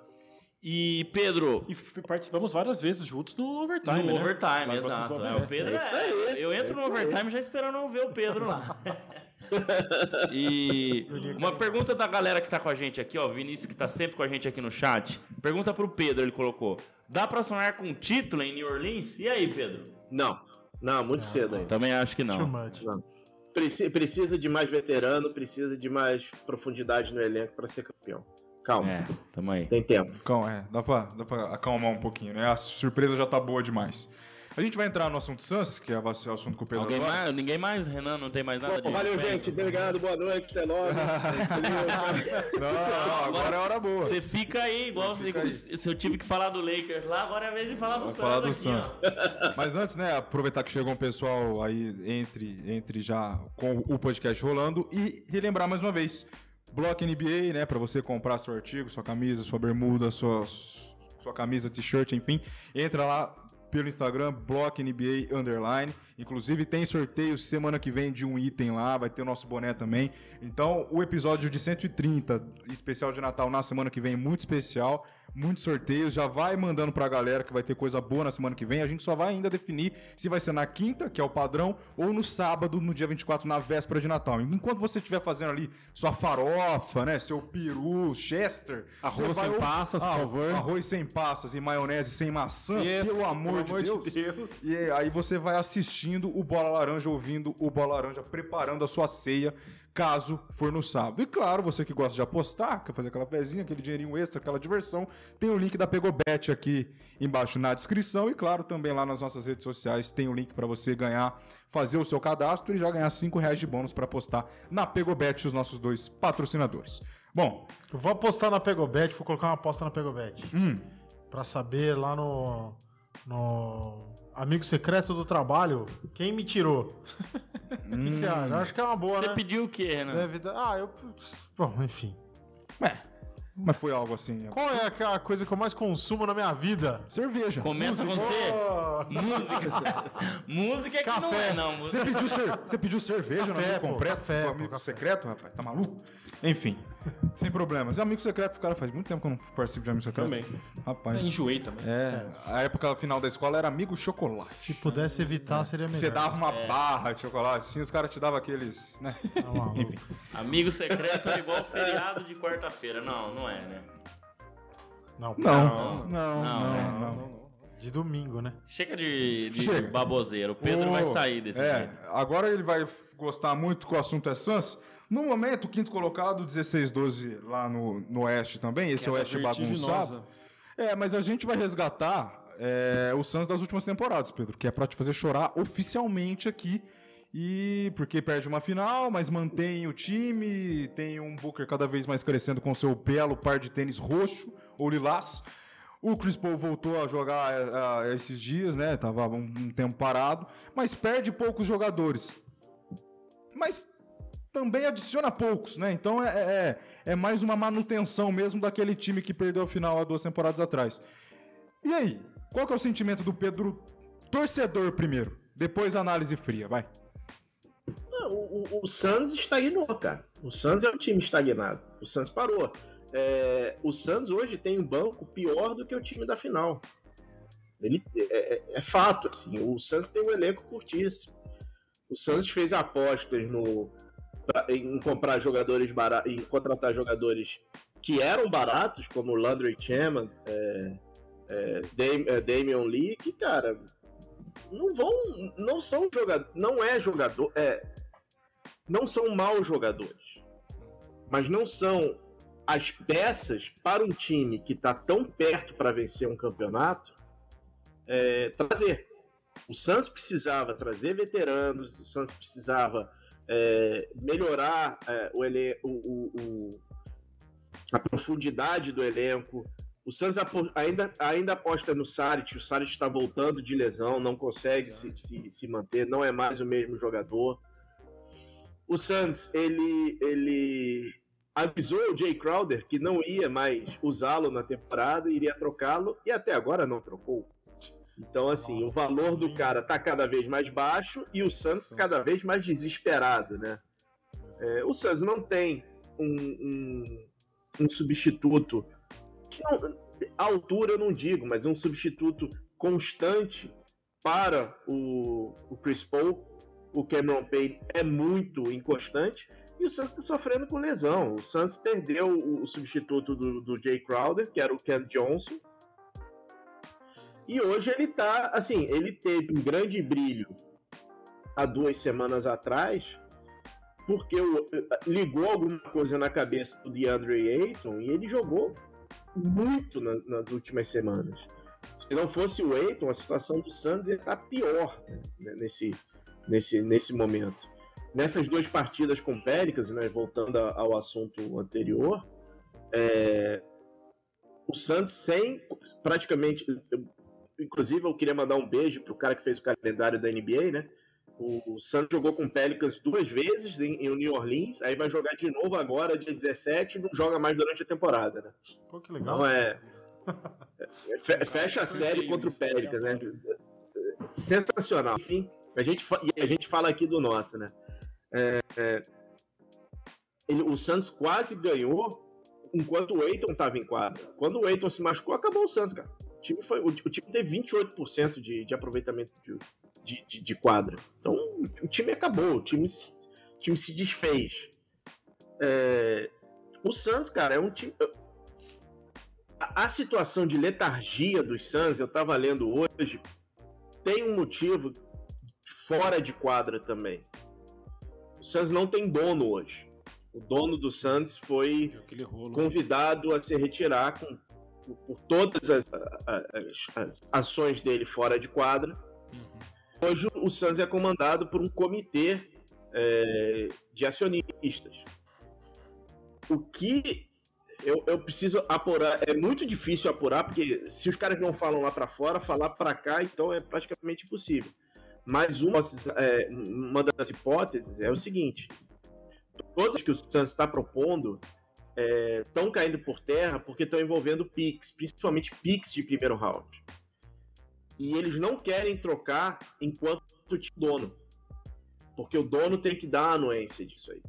E Pedro, E participamos várias vezes juntos no overtime, no né? overtime, Lá exato. É, o Pedro É isso é- aí, eu é entro no isso aí. overtime já esperando ver o Pedro lá. e uma pergunta da galera que tá com a gente aqui, ó, o Vinícius que tá sempre com a gente aqui no chat. Pergunta pro Pedro, ele colocou: "Dá pra sonhar com um título em New Orleans?" E aí, Pedro? Não, não, muito cedo ainda. Também acho que Too não. much. Preci- precisa de mais veterano, precisa de mais profundidade no elenco para ser campeão. Calma, É, tamo aí. tem tempo. Calma, é, dá pra, dá pra acalmar um pouquinho, né? A surpresa já tá boa demais. A gente vai entrar no assunto Suns, que é o assunto que o Pedro Alguém mais? Ninguém mais? Renan, não tem mais nada Bom, de valeu, bem? gente. Obrigado, boa noite, até logo. Não, não, agora é hora boa. Você fica aí, igual fica se, aí. se eu tive que falar do Lakers lá, agora é a vez de falar do Suns falar do aqui, Suns. ó. Mas antes, né, aproveitar que chegou um pessoal aí entre, entre já com o podcast rolando e relembrar mais uma vez. Block NBA, né, para você comprar seu artigo, sua camisa, sua bermuda, sua, sua camisa, t-shirt, enfim. Entra lá pelo Instagram, Block NBA Underline. Inclusive tem sorteio semana que vem de um item lá, vai ter o nosso boné também. Então, o episódio de 130, especial de Natal na semana que vem, muito especial. Muitos sorteios, já vai mandando pra galera que vai ter coisa boa na semana que vem. A gente só vai ainda definir se vai ser na quinta, que é o padrão, ou no sábado, no dia 24, na véspera de Natal. Enquanto você estiver fazendo ali sua farofa, né, seu peru, chester, Arroz sem vai- passas, por Ah, favor. Arroz sem passas e maionese sem maçã, Yes, pelo amor, de, Deus. Deus. E aí você vai assistindo o Bola Laranja, ouvindo o Bola Laranja, preparando a sua ceia, caso for no sábado. E claro, você que gosta de apostar, quer fazer aquela pezinha, aquele dinheirinho extra, aquela diversão, tem o link da Pegobet aqui embaixo na descrição e claro, também lá nas nossas redes sociais tem o link para você ganhar, fazer o seu cadastro e já ganhar 5 reais de bônus para apostar na Pegobet, os nossos dois patrocinadores. Bom, Eu vou apostar na Pegobet, vou colocar uma aposta na Pegobet. hum, Pra saber lá no. No. Amigo secreto do trabalho, quem me tirou? O que, que você acha? Eu acho que é uma boa, Você né? pediu o quê, Renan? Deve dar- Ah, eu. Bom, enfim. mas foi algo assim. Qual é aquela coisa que eu mais consumo na minha vida? Cerveja. Começa com? Oh, Música. Música é que não Café. é, não. Você pediu, cer- você pediu cerveja no Café, amigo pô, completo? café, pô, amigo café. secreto, rapaz? Tá maluco? Enfim, sem problemas. E amigo secreto, cara, faz muito tempo que eu não participo de amigo secreto. Também. Rapaz. Enjoei também. É, a época final da escola era amigo chocolate. Se pudesse evitar, seria melhor. Você dava uma barra de chocolate, assim, os caras te davam aqueles, né? Maluco. Enfim. Amigo secreto é igual feriado de quarta-feira. Não, não é, né? Não, Não, Não, não, não, não, não, não. de domingo, né? Chega de, de Chega. baboseiro. O Pedro Ô, vai sair desse é, jeito. agora ele vai gostar muito que o assunto é Suns. No momento, o quinto colocado, 16-12 lá no, no Oeste também. Esse Queda Oeste bagunçado. É, mas a gente vai resgatar é, o Suns das últimas temporadas, Pedro, que é pra te fazer chorar oficialmente aqui. E porque perde uma final, mas mantém o time, tem um Booker cada vez mais crescendo com seu belo par de tênis roxo ou lilás. O Chris Paul voltou a jogar é, é, esses dias, né? Tava um, um tempo parado, mas perde poucos jogadores. Mas também adiciona poucos, né? Então é, é, é mais uma manutenção mesmo daquele time que perdeu a final há duas temporadas atrás. E aí? Qual que é o sentimento do Pedro torcedor primeiro? Depois análise fria, vai. Não, O, o, o Suns estagnou, cara. O Suns é um time estagnado. O Suns parou. É, o Suns hoje tem um banco pior do que o time da final. Ele é, é- é fato, assim. O Suns tem um elenco curtíssimo. O Suns fez apostas no em comprar jogadores baratos, em contratar jogadores que eram baratos, como Landry Chaman, é, é, Dam- é, Damian Lee, que, cara, não vão, não são jogadores, não é jogador, é, não são maus jogadores, mas não são as peças para um time que está tão perto para vencer um campeonato é, trazer. O Santos precisava trazer veteranos, o Santos precisava é, melhorar é, o, ele- o- o- a profundidade do elenco, O apo- ainda, ainda aposta no Saric. O Saric está voltando de lesão, não consegue se, se, se manter, não é mais o mesmo jogador. O Suns, ele, ele avisou o Jay Crowder que não ia mais usá-lo na temporada, iria trocá-lo, e até agora não trocou. Então, assim, o valor do cara tá cada vez mais baixo e o Suns cada vez mais desesperado, né? É, o Suns não tem um, um, um substituto não, a altura eu não digo, mas um substituto constante para o, o Chris Paul. O Cameron Payne é muito inconstante e o Suns está sofrendo com lesão. O Suns perdeu o, o substituto do, do Jay Crowder, que era o Ken Johnson. E hoje ele tá, assim, ele teve um grande brilho há duas semanas atrás, porque ligou alguma coisa na cabeça do DeAndre Ayton e ele jogou muito na- nas últimas semanas. Se não fosse o Ayton, a situação do Suns ia estar pior né, nesse, nesse, nesse momento. Nessas duas partidas com o Pelicans, né, voltando ao assunto anterior, é, o Suns sem praticamente. Inclusive, eu queria mandar um beijo pro cara que fez o calendário da NBA, né? O Suns jogou com o Pelicans duas vezes em, em New Orleans, aí vai jogar de novo agora, dia 17, e não joga mais durante a temporada, né? Pô, que legal. Não é. Fe- Fecha a série contra o Pelicans, né? Sensacional. Enfim, a gente, e a gente fala aqui do nosso, né? É, é, ele- o Santos quase ganhou enquanto o Eiton estava em quadra. Quando o Eiton se machucou, acabou o Santos, cara. O time, foi, o, o time teve 28% de, de aproveitamento de, de, de- de quadra. Então, o time acabou, o time, se- o time se desfez. É, o Santos, cara, é um time. A, a situação de letargia dos Suns, eu tava lendo hoje, tem um motivo fora de quadra também. O Suns não tem dono hoje. O dono do Suns foi convidado a se retirar com, por, todas as, as- as ações dele fora de quadra. Uhum. Hoje o Suns é comandado por um comitê é, de acionistas. O que eu, eu preciso apurar, é muito difícil apurar, porque se os caras não falam lá para fora, falar para cá, então é praticamente impossível. Mas uma, é, uma das hipóteses é o seguinte: todas que o Suns está propondo estão caindo por terra porque estão envolvendo PIX, principalmente PIX de primeiro round. E eles não querem trocar enquanto tinha dono. Porque o dono tem que dar a anuência disso aí.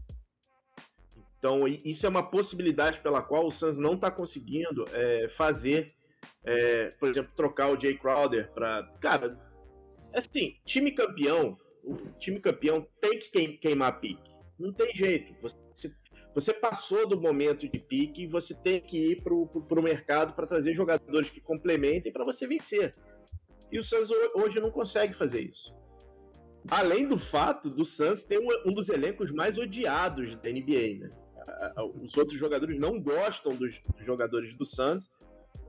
Então, isso é uma possibilidade pela qual o Suns não está conseguindo é, fazer, é, por exemplo, trocar o Jay Crowder para. Cara, assim, time campeão, o time campeão tem que queim- queimar pique. Não tem jeito. Você, você passou do momento de pique e você tem que ir para o mercado para trazer jogadores que complementem para você vencer. E o ho- hoje não consegue fazer isso. Além do fato do Suns ter um, dos elencos mais odiados da NBA, né? Os outros jogadores não gostam dos jogadores do Suns,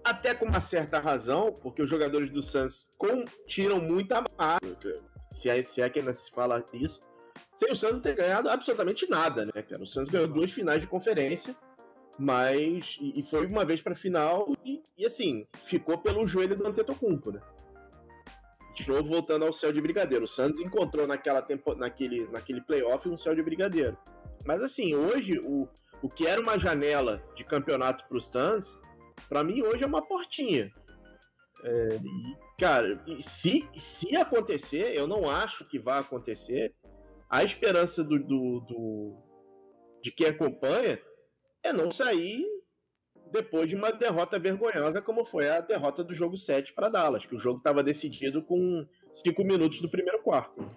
até com uma certa razão, porque os jogadores do Suns tiram muita marca, se é, se é que ainda se fala isso, sem o não ter ganhado absolutamente nada, né, cara? O Suns ganhou duas finais de conferência, mas. E, e foi uma vez pra final, e, e, assim, ficou pelo joelho do Antetokounmpo, né? De novo, voltando ao céu de brigadeiro. O Santos encontrou naquela tempo, naquele, naquele playoff um céu de brigadeiro. Mas assim, hoje, o, o que era uma janela de campeonato para os Suns, para mim hoje é uma portinha. É, e, cara, se, se acontecer, eu não acho que vai acontecer, a esperança do, do, do- de quem acompanha é não sair depois de uma derrota vergonhosa, como foi a derrota do jogo 7 para Dallas, que o jogo estava decidido com 5 minutos do primeiro quarto.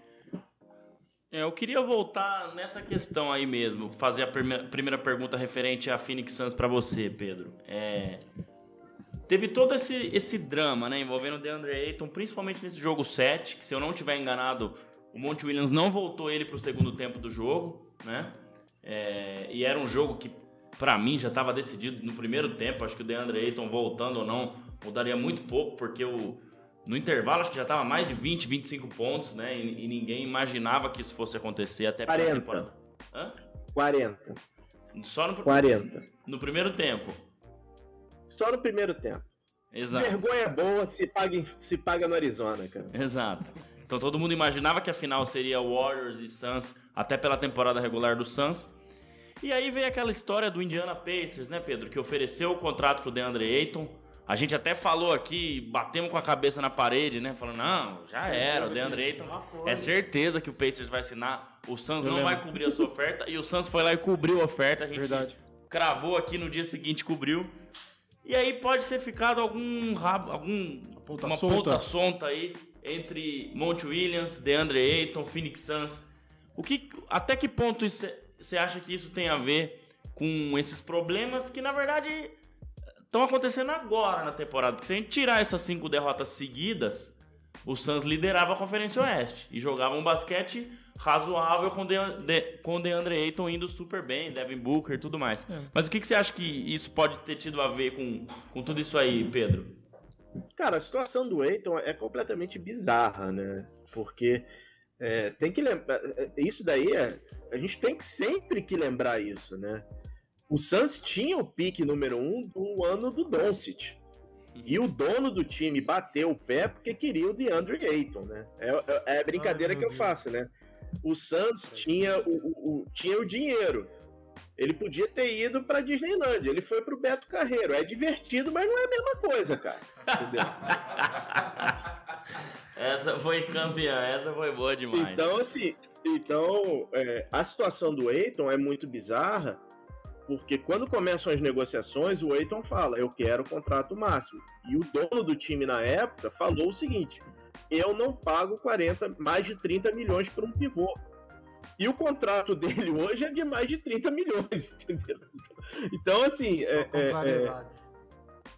É, eu queria voltar nessa questão aí mesmo, fazer a prime- primeira pergunta referente a Phoenix Suns pra você, Pedro. É, teve todo esse, esse drama, né, envolvendo o DeAndre Ayton, principalmente nesse jogo 7, que se eu não tiver enganado, o Monte Williams não voltou ele pro segundo tempo do jogo, né? É, e era um jogo que, pra mim, já estava decidido no primeiro tempo. Acho que o DeAndre Ayton voltando ou não mudaria muito pouco, porque o, no intervalo acho que já estava mais de 20, 25 pontos, né? E, e ninguém imaginava que isso fosse acontecer até pela 40. temporada. Hã? 40. Só no, 40. no primeiro tempo. Só no primeiro tempo. Exato. Vergonha boa se paga, se paga no Arizona, cara. Exato. Então todo mundo imaginava que a final seria Warriors e Suns, até pela temporada regular do Suns. E aí veio aquela história do Indiana Pacers, né, Pedro? Que ofereceu o contrato pro DeAndre Ayton. A gente até falou aqui, batemos com a cabeça na parede, né? Falando, não, já era, o DeAndre Ayton. É certeza que o Pacers vai assinar. O Suns Eu não lembro. vai cobrir a sua oferta. E o Suns foi lá e cobriu a oferta. A gente Verdade. cravou aqui no dia seguinte, cobriu. E aí pode ter ficado algum rabo, algum ponta uma solta. ponta solta aí entre Monte Williams, DeAndre Ayton, Phoenix Suns. O que, até que ponto você acha que isso tem a ver com esses problemas que na verdade estão acontecendo agora na temporada? Porque se a gente tirar essas cinco derrotas seguidas, o Suns liderava a Conferência Oeste e jogava um basquete razoável com o De, com DeAndre Ayton indo super bem, Devin Booker e tudo mais. Mas o que, que você acha que isso pode ter tido a ver com, com tudo isso aí, Pedro? Cara, a situação do Eiton é completamente bizarra, né? Porque é, tem que lembrar. Isso daí é. A gente tem que sempre que lembrar isso, né? O Suns tinha o pique número um do ano do Doncic. E o dono do time bateu o pé porque queria o DeAndre Ayton, né? É, é- é a brincadeira Ai, que meu eu faço, né? O Suns tinha o, o- o- tinha o dinheiro. Ele podia ter ido pra Disneyland. Ele foi pro Beto Carreiro. É divertido, mas não é a mesma coisa, cara. Entendeu? Essa foi campeã, essa foi boa demais. Então, assim, então, é, a situação do Eiton é muito bizarra, porque quando começam as negociações, o Eiton fala, eu quero o contrato máximo. E o dono do time na época falou o seguinte, eu não pago 40, mais de 30 milhões por um pivô. E o contrato dele hoje é de mais de 30 milhões, entendeu? Então, assim, Só é- é- é,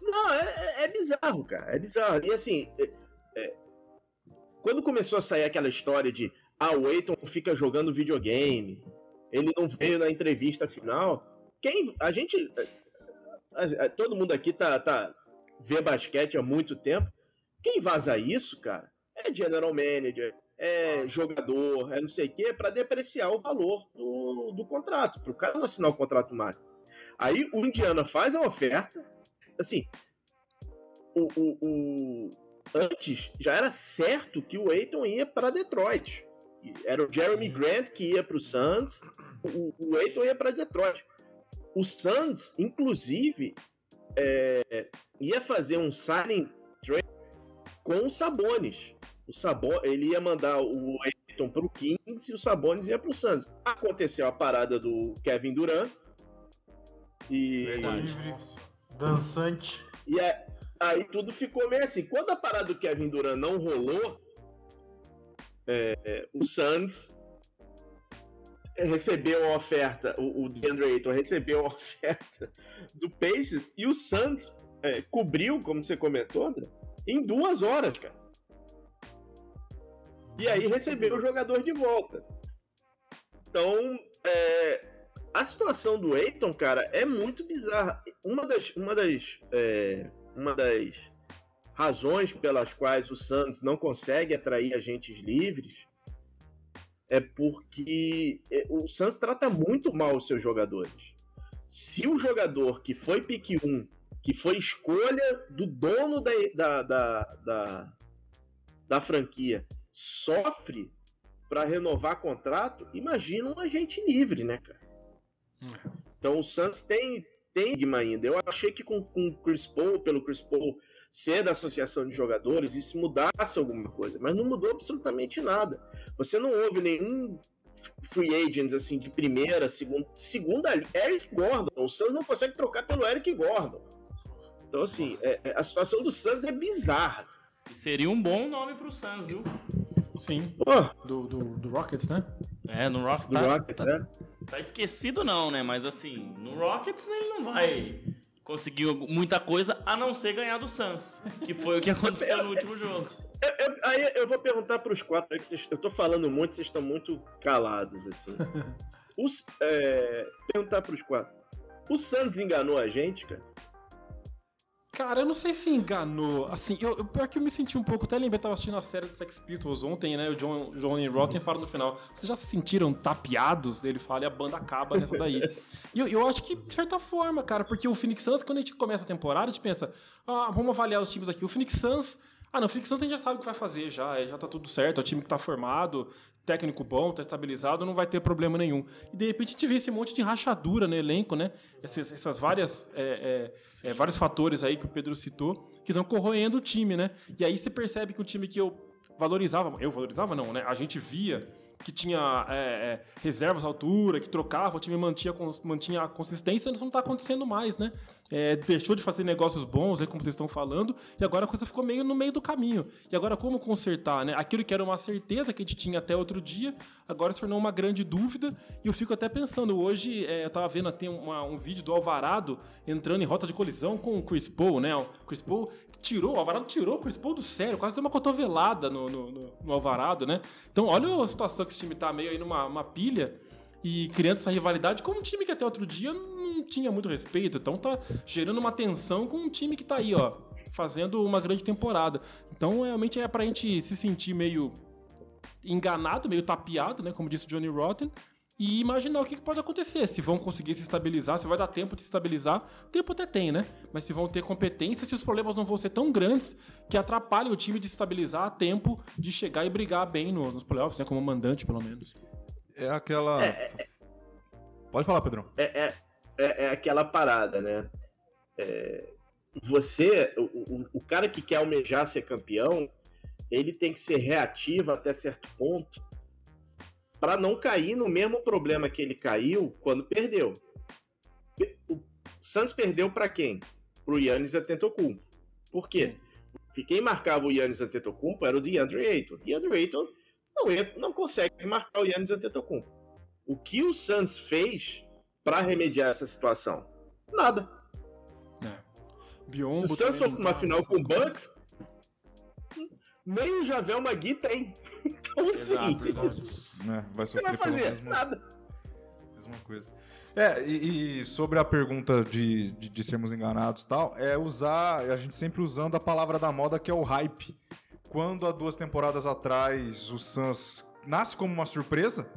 não, é, é- é bizarro, cara. É bizarro. E assim, é- é, quando começou a sair aquela história de ah, o Eiton fica jogando videogame, ele não veio na entrevista final. Quem. A gente. todo mundo aqui tá, tá vê basquete há muito tempo. Quem vaza isso, cara, é general manager, é jogador, é não sei o quê, pra depreciar o valor do, do contrato, pro cara não assinar o contrato máximo. Aí o Indiana faz a oferta, assim, o, o- o- antes já era certo que o Aiton ia para Detroit. Era o Jeremy Grant que ia para o Suns, o, o Aiton ia para Detroit. O Suns, inclusive, é, ia fazer um signing trade com o Sabonis. O Sabo, ele ia mandar o Aiton para o Kings e o Sabonis ia para o Suns. Aconteceu a parada do Kevin Durant. E, Verdade. Livre, dançante. e é- aí tudo ficou meio assim. Quando a parada do Kevin Durant não rolou, é, o Suns recebeu a oferta, o, o DeAndre Ayton recebeu a oferta do Pacers e o Suns é, cobriu, como você comentou, André, em duas horas, cara. E aí recebeu o jogador de volta. Então, é, a situação do Aiton, cara, é muito bizarra. Uma das, uma das, é, uma das razões pelas quais o Santos não consegue atrair agentes livres é porque é, o Santos trata muito mal os seus jogadores. Se o jogador que foi pick 1, que foi escolha do dono da, da, da, da, da franquia, sofre para renovar contrato, imagina um agente livre, né, cara? Então o Santos tem, tem enigma ainda. Eu achei que com, com o Chris Paul, pelo Chris Paul ser da associação de jogadores, isso mudasse alguma coisa, mas não mudou absolutamente nada. Você não houve nenhum free agents assim de primeira, segunda, segunda Eric Gordon. O Santos não consegue trocar pelo Eric Gordon. Então assim, é- é- a situação do Santos é bizarra. Seria um bom nome pro Suns, viu? Sim. Pô, Do, do, do Rockets, né? É, no Rockets do tá, Rockets, né? tá esquecido não, né? Mas assim, no Rockets ele não vai conseguir muita coisa a não ser ganhar do Suns, que foi o que aconteceu no último jogo. Eu- eu- aí eu vou perguntar para os quatro, que vocês- eu tô falando muito, vocês estão muito calados, assim. Os, é, perguntar para os quatro. O Santos enganou a gente, cara? Cara, eu não sei se enganou. Assim, eu, eu, pior que eu me senti um pouco. Até lembrei, tava assistindo a série do Sex Pistols ontem, né? O John, John e Rotten fala no final. Vocês já se sentiram tapeados? Ele fala e a banda acaba nessa daí. e eu, eu acho que, de certa forma, cara, porque o Phoenix Suns, quando a gente começa a temporada, a gente pensa, ah, vamos avaliar os times aqui. O Phoenix Suns. Ah, não, o Phoenix Suns a gente já sabe o que vai fazer, já, já tá tudo certo, é o time que tá formado, técnico bom, tá estabilizado, não vai ter problema nenhum. E de repente a gente vê esse monte de rachadura no elenco, né? Essas, essas várias, é, é, é, vários fatores aí que o Pedro citou, que estão corroendo o time, né? E aí você percebe que o time que eu valorizava, eu valorizava não, né? A gente via que tinha é, é, reservas à altura, que trocava, o time mantinha, mantinha a consistência, isso não está acontecendo mais, né? é, deixou de fazer negócios bons, aí, como vocês estão falando, e agora a coisa ficou meio no meio do caminho. E agora, como consertar, né? Aquilo que era uma certeza que a gente tinha até outro dia, agora se tornou uma grande dúvida. E eu fico até pensando, hoje é, eu tava vendo uma, um vídeo do Alvarado entrando em rota de colisão com o Chris Paul, né? O Chris Paul tirou, o Alvarado tirou o Chris Paul do sério, quase deu uma cotovelada no, no, no, no Alvarado, né? Então, olha a situação que esse time tá meio aí numa pilha e criando essa rivalidade com um time que até outro dia não tinha muito respeito. Então tá gerando uma tensão com um time que tá aí, ó, fazendo uma grande temporada. Então realmente é pra gente se sentir meio enganado, meio tapeado, né, como disse o Johnny Rotten, e imaginar o que pode acontecer, se vão conseguir se estabilizar, se vai dar tempo de se estabilizar. Tempo até tem, né? Mas se vão ter competência, se os problemas não vão ser tão grandes que atrapalhem o time de se estabilizar a tempo de chegar e brigar bem nos playoffs, né, como mandante, pelo menos. É aquela. É, é, Pode falar, Pedrão. É, é, é, é aquela parada, né? É, você, o, o, o, cara que quer almejar ser campeão, ele tem que ser reativo até certo ponto para não cair no mesmo problema que ele caiu quando perdeu. O Santos perdeu para quem? Para o Yannis Antetokounmpo. Por quê? Porque quem marcava o Yannis Antetokounmpo era o DeAndre Ayton. DeAndre Ayton não, não consegue marcar o Yannis Antetokounmpo. O que o Suns fez para remediar essa situação? Nada. É. Biombo Se o Suns for para uma final com o Bucks, nem o Javel Magui tem. Então, assim, é, vai você vai fazer mesmo, nada. Mesma coisa. É, e, e sobre a pergunta de, de, de sermos enganados e tal, é usar, a gente sempre usando a palavra da moda que é o hype quando há duas temporadas atrás o Suns nasce como uma surpresa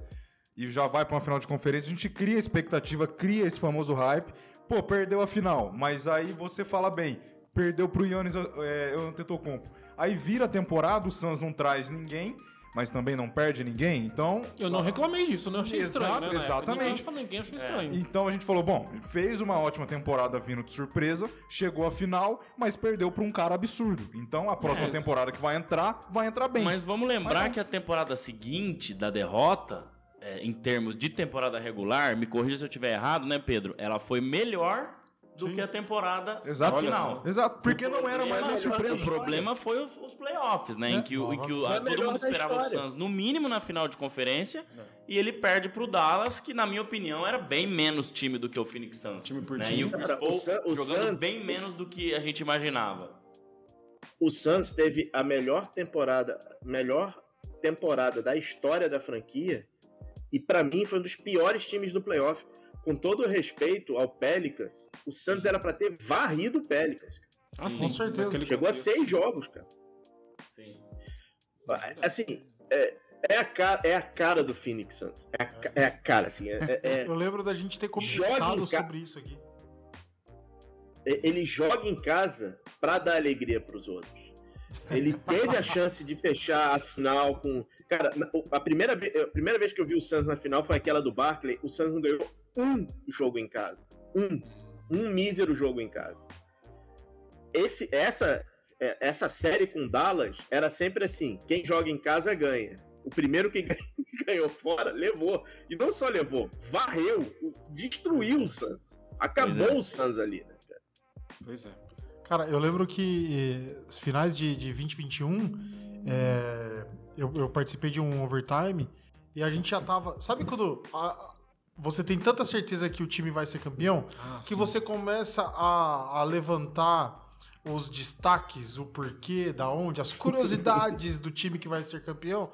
e já vai para uma final de conferência, a gente cria expectativa, cria esse famoso hype. Pô, perdeu a final, mas aí você fala bem, perdeu pro Yannis é, Antetokounmpo. Aí vira a temporada, o Suns não traz ninguém mas também não perde ninguém, então... Eu não reclamei disso, não achei Exato, estranho, né? Exatamente. Ninguém, ninguém achou estranho. É. Então a gente falou, bom, fez uma ótima temporada vindo de surpresa, chegou à final, mas perdeu para um cara absurdo. Então a próxima é. temporada que vai entrar, vai entrar bem. Mas vamos lembrar mas, que a temporada seguinte da derrota, é, em termos de temporada regular, me corrija se eu estiver errado, né, Pedro? Ela foi melhor do Sim. que a temporada Exato. final. Exato, porque não era mais uma surpresa. O problema foi os, os playoffs, né? É. Em que, em que o, a, todo mundo esperava o Suns no mínimo na final de conferência é. e ele perde pro Dallas, que na minha opinião era bem menos time do que o Phoenix Suns. Time por né? time. E o Chris Paul o jogando Suns... bem menos do que a gente imaginava. O Suns teve a melhor temporada, melhor temporada da história da franquia e para mim foi um dos piores times do playoff com todo respeito ao Pelicans, o Santos era para ter varrido o Pelicans. Ah, sim, com certeza. Chegou a seis jogos, cara. Sim. Assim, é, é, a cara, é a cara do Phoenix Suns. É a, é a cara, assim. É, é, é Eu lembro da gente ter comentado sobre isso aqui. Ele joga em casa para dar alegria para os outros. Ele teve a chance de fechar a final com. Cara, a primeira, vez, a primeira vez que eu vi o Suns na final foi aquela do Barkley. O Suns não ganhou um jogo em casa. Um. Um mísero jogo em casa. Esse, essa, é, essa série com Dallas era sempre assim: quem joga em casa ganha. O primeiro que ganhou fora levou. E não só levou, varreu, destruiu o Suns. Acabou é. o Suns ali, né, cara? Pois é. Cara, eu lembro que os finais de, de 2021, é, eu, eu, participei de um overtime e a gente já tava. Sabe quando a, você tem tanta certeza que o time vai ser campeão ah, que sim. você começa a, a, levantar os destaques, o porquê, da onde, as curiosidades do time que vai ser campeão,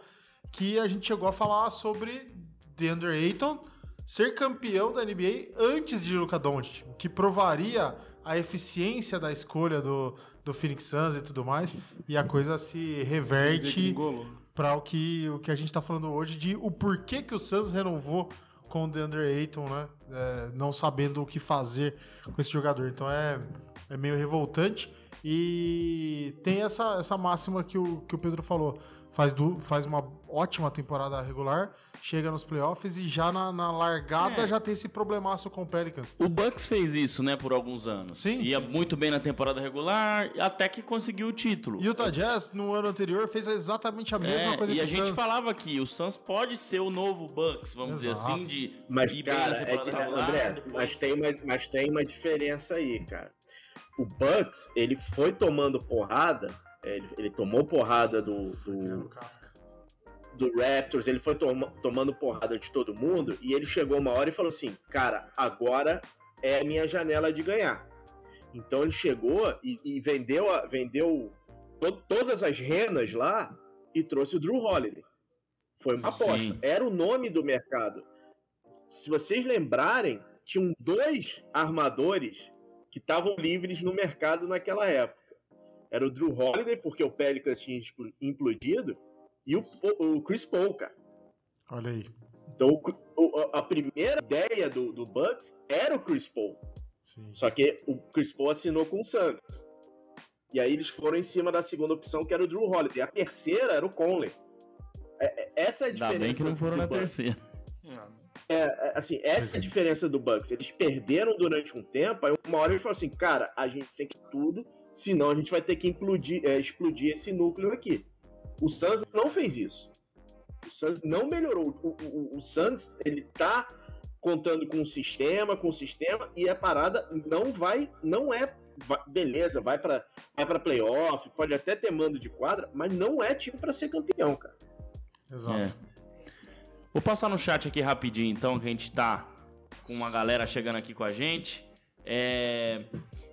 que a gente chegou a falar sobre DeAndre Ayton ser campeão da NBA antes de Luca Doncic, o que provaria a eficiência da escolha do, do Phoenix Suns e tudo mais, e a coisa se reverte. Para o que, o que a gente tá falando hoje de o porquê que o Suns renovou com o DeAndre Ayton, né? É, não sabendo o que fazer com esse jogador. Então é, é meio revoltante. E tem essa, essa máxima que o, que o Pedro falou. Faz, du, faz uma ótima temporada regular, chega nos playoffs e já na, na largada É. já tem esse problemaço com o Pelicans. O Bucks fez isso, né, por alguns anos. Sim, Ia sim. muito bem na temporada regular, até que conseguiu o título. E o Utah Jazz, no ano anterior, fez exatamente a mesma É, coisa e que a o gente Suns. falava que o Suns pode ser o novo Bucks, vamos dizer Exato. assim, de Mas, ir bem na cara, é temporada que, regular, André, depois- mas tem, uma, mas tem uma diferença aí, cara. O Bucks, ele foi tomando porrada, é, ele, ele tomou porrada do, do, do Raptors, ele foi toma- tomando porrada de todo mundo, e ele chegou uma hora e falou assim, cara, agora é a minha janela de ganhar. Então ele chegou e, e vendeu, a- vendeu to- todas as renas lá e trouxe o Drew Holiday. Foi uma Sim. aposta. Era o nome do mercado. Se vocês lembrarem, tinham dois armadores que estavam livres no mercado naquela época. Era o Drew Holiday, porque o Pelicans tinha implodido, e o, o Chris Paul, cara. Olha aí. Então, a primeira ideia do, do Bucks era o Chris Paul. Sim. Só que o Chris Paul assinou com o Suns. E aí eles foram em cima da segunda opção, que era o Drew Holiday. A terceira era o Conley. É- é- essa é a Ainda diferença. bem que não foram do na Bucks. terceira. É, é, assim, essa é a diferença do Bucks. Eles perderam durante um tempo, aí uma hora eles falaram assim, cara, a gente tem que tudo, senão a gente vai ter que implodir, é, explodir esse núcleo aqui. O Suns não fez isso. O Suns não melhorou. O, o, o Suns, ele tá contando com um sistema, com um sistema, e a parada não vai, não é, vai- beleza, vai pra, vai pra playoff, pode até ter mando de quadra, mas não é time pra ser campeão, cara. Exato. É. Vou passar no chat aqui rapidinho, então, que a gente tá com uma galera chegando aqui com a gente. É,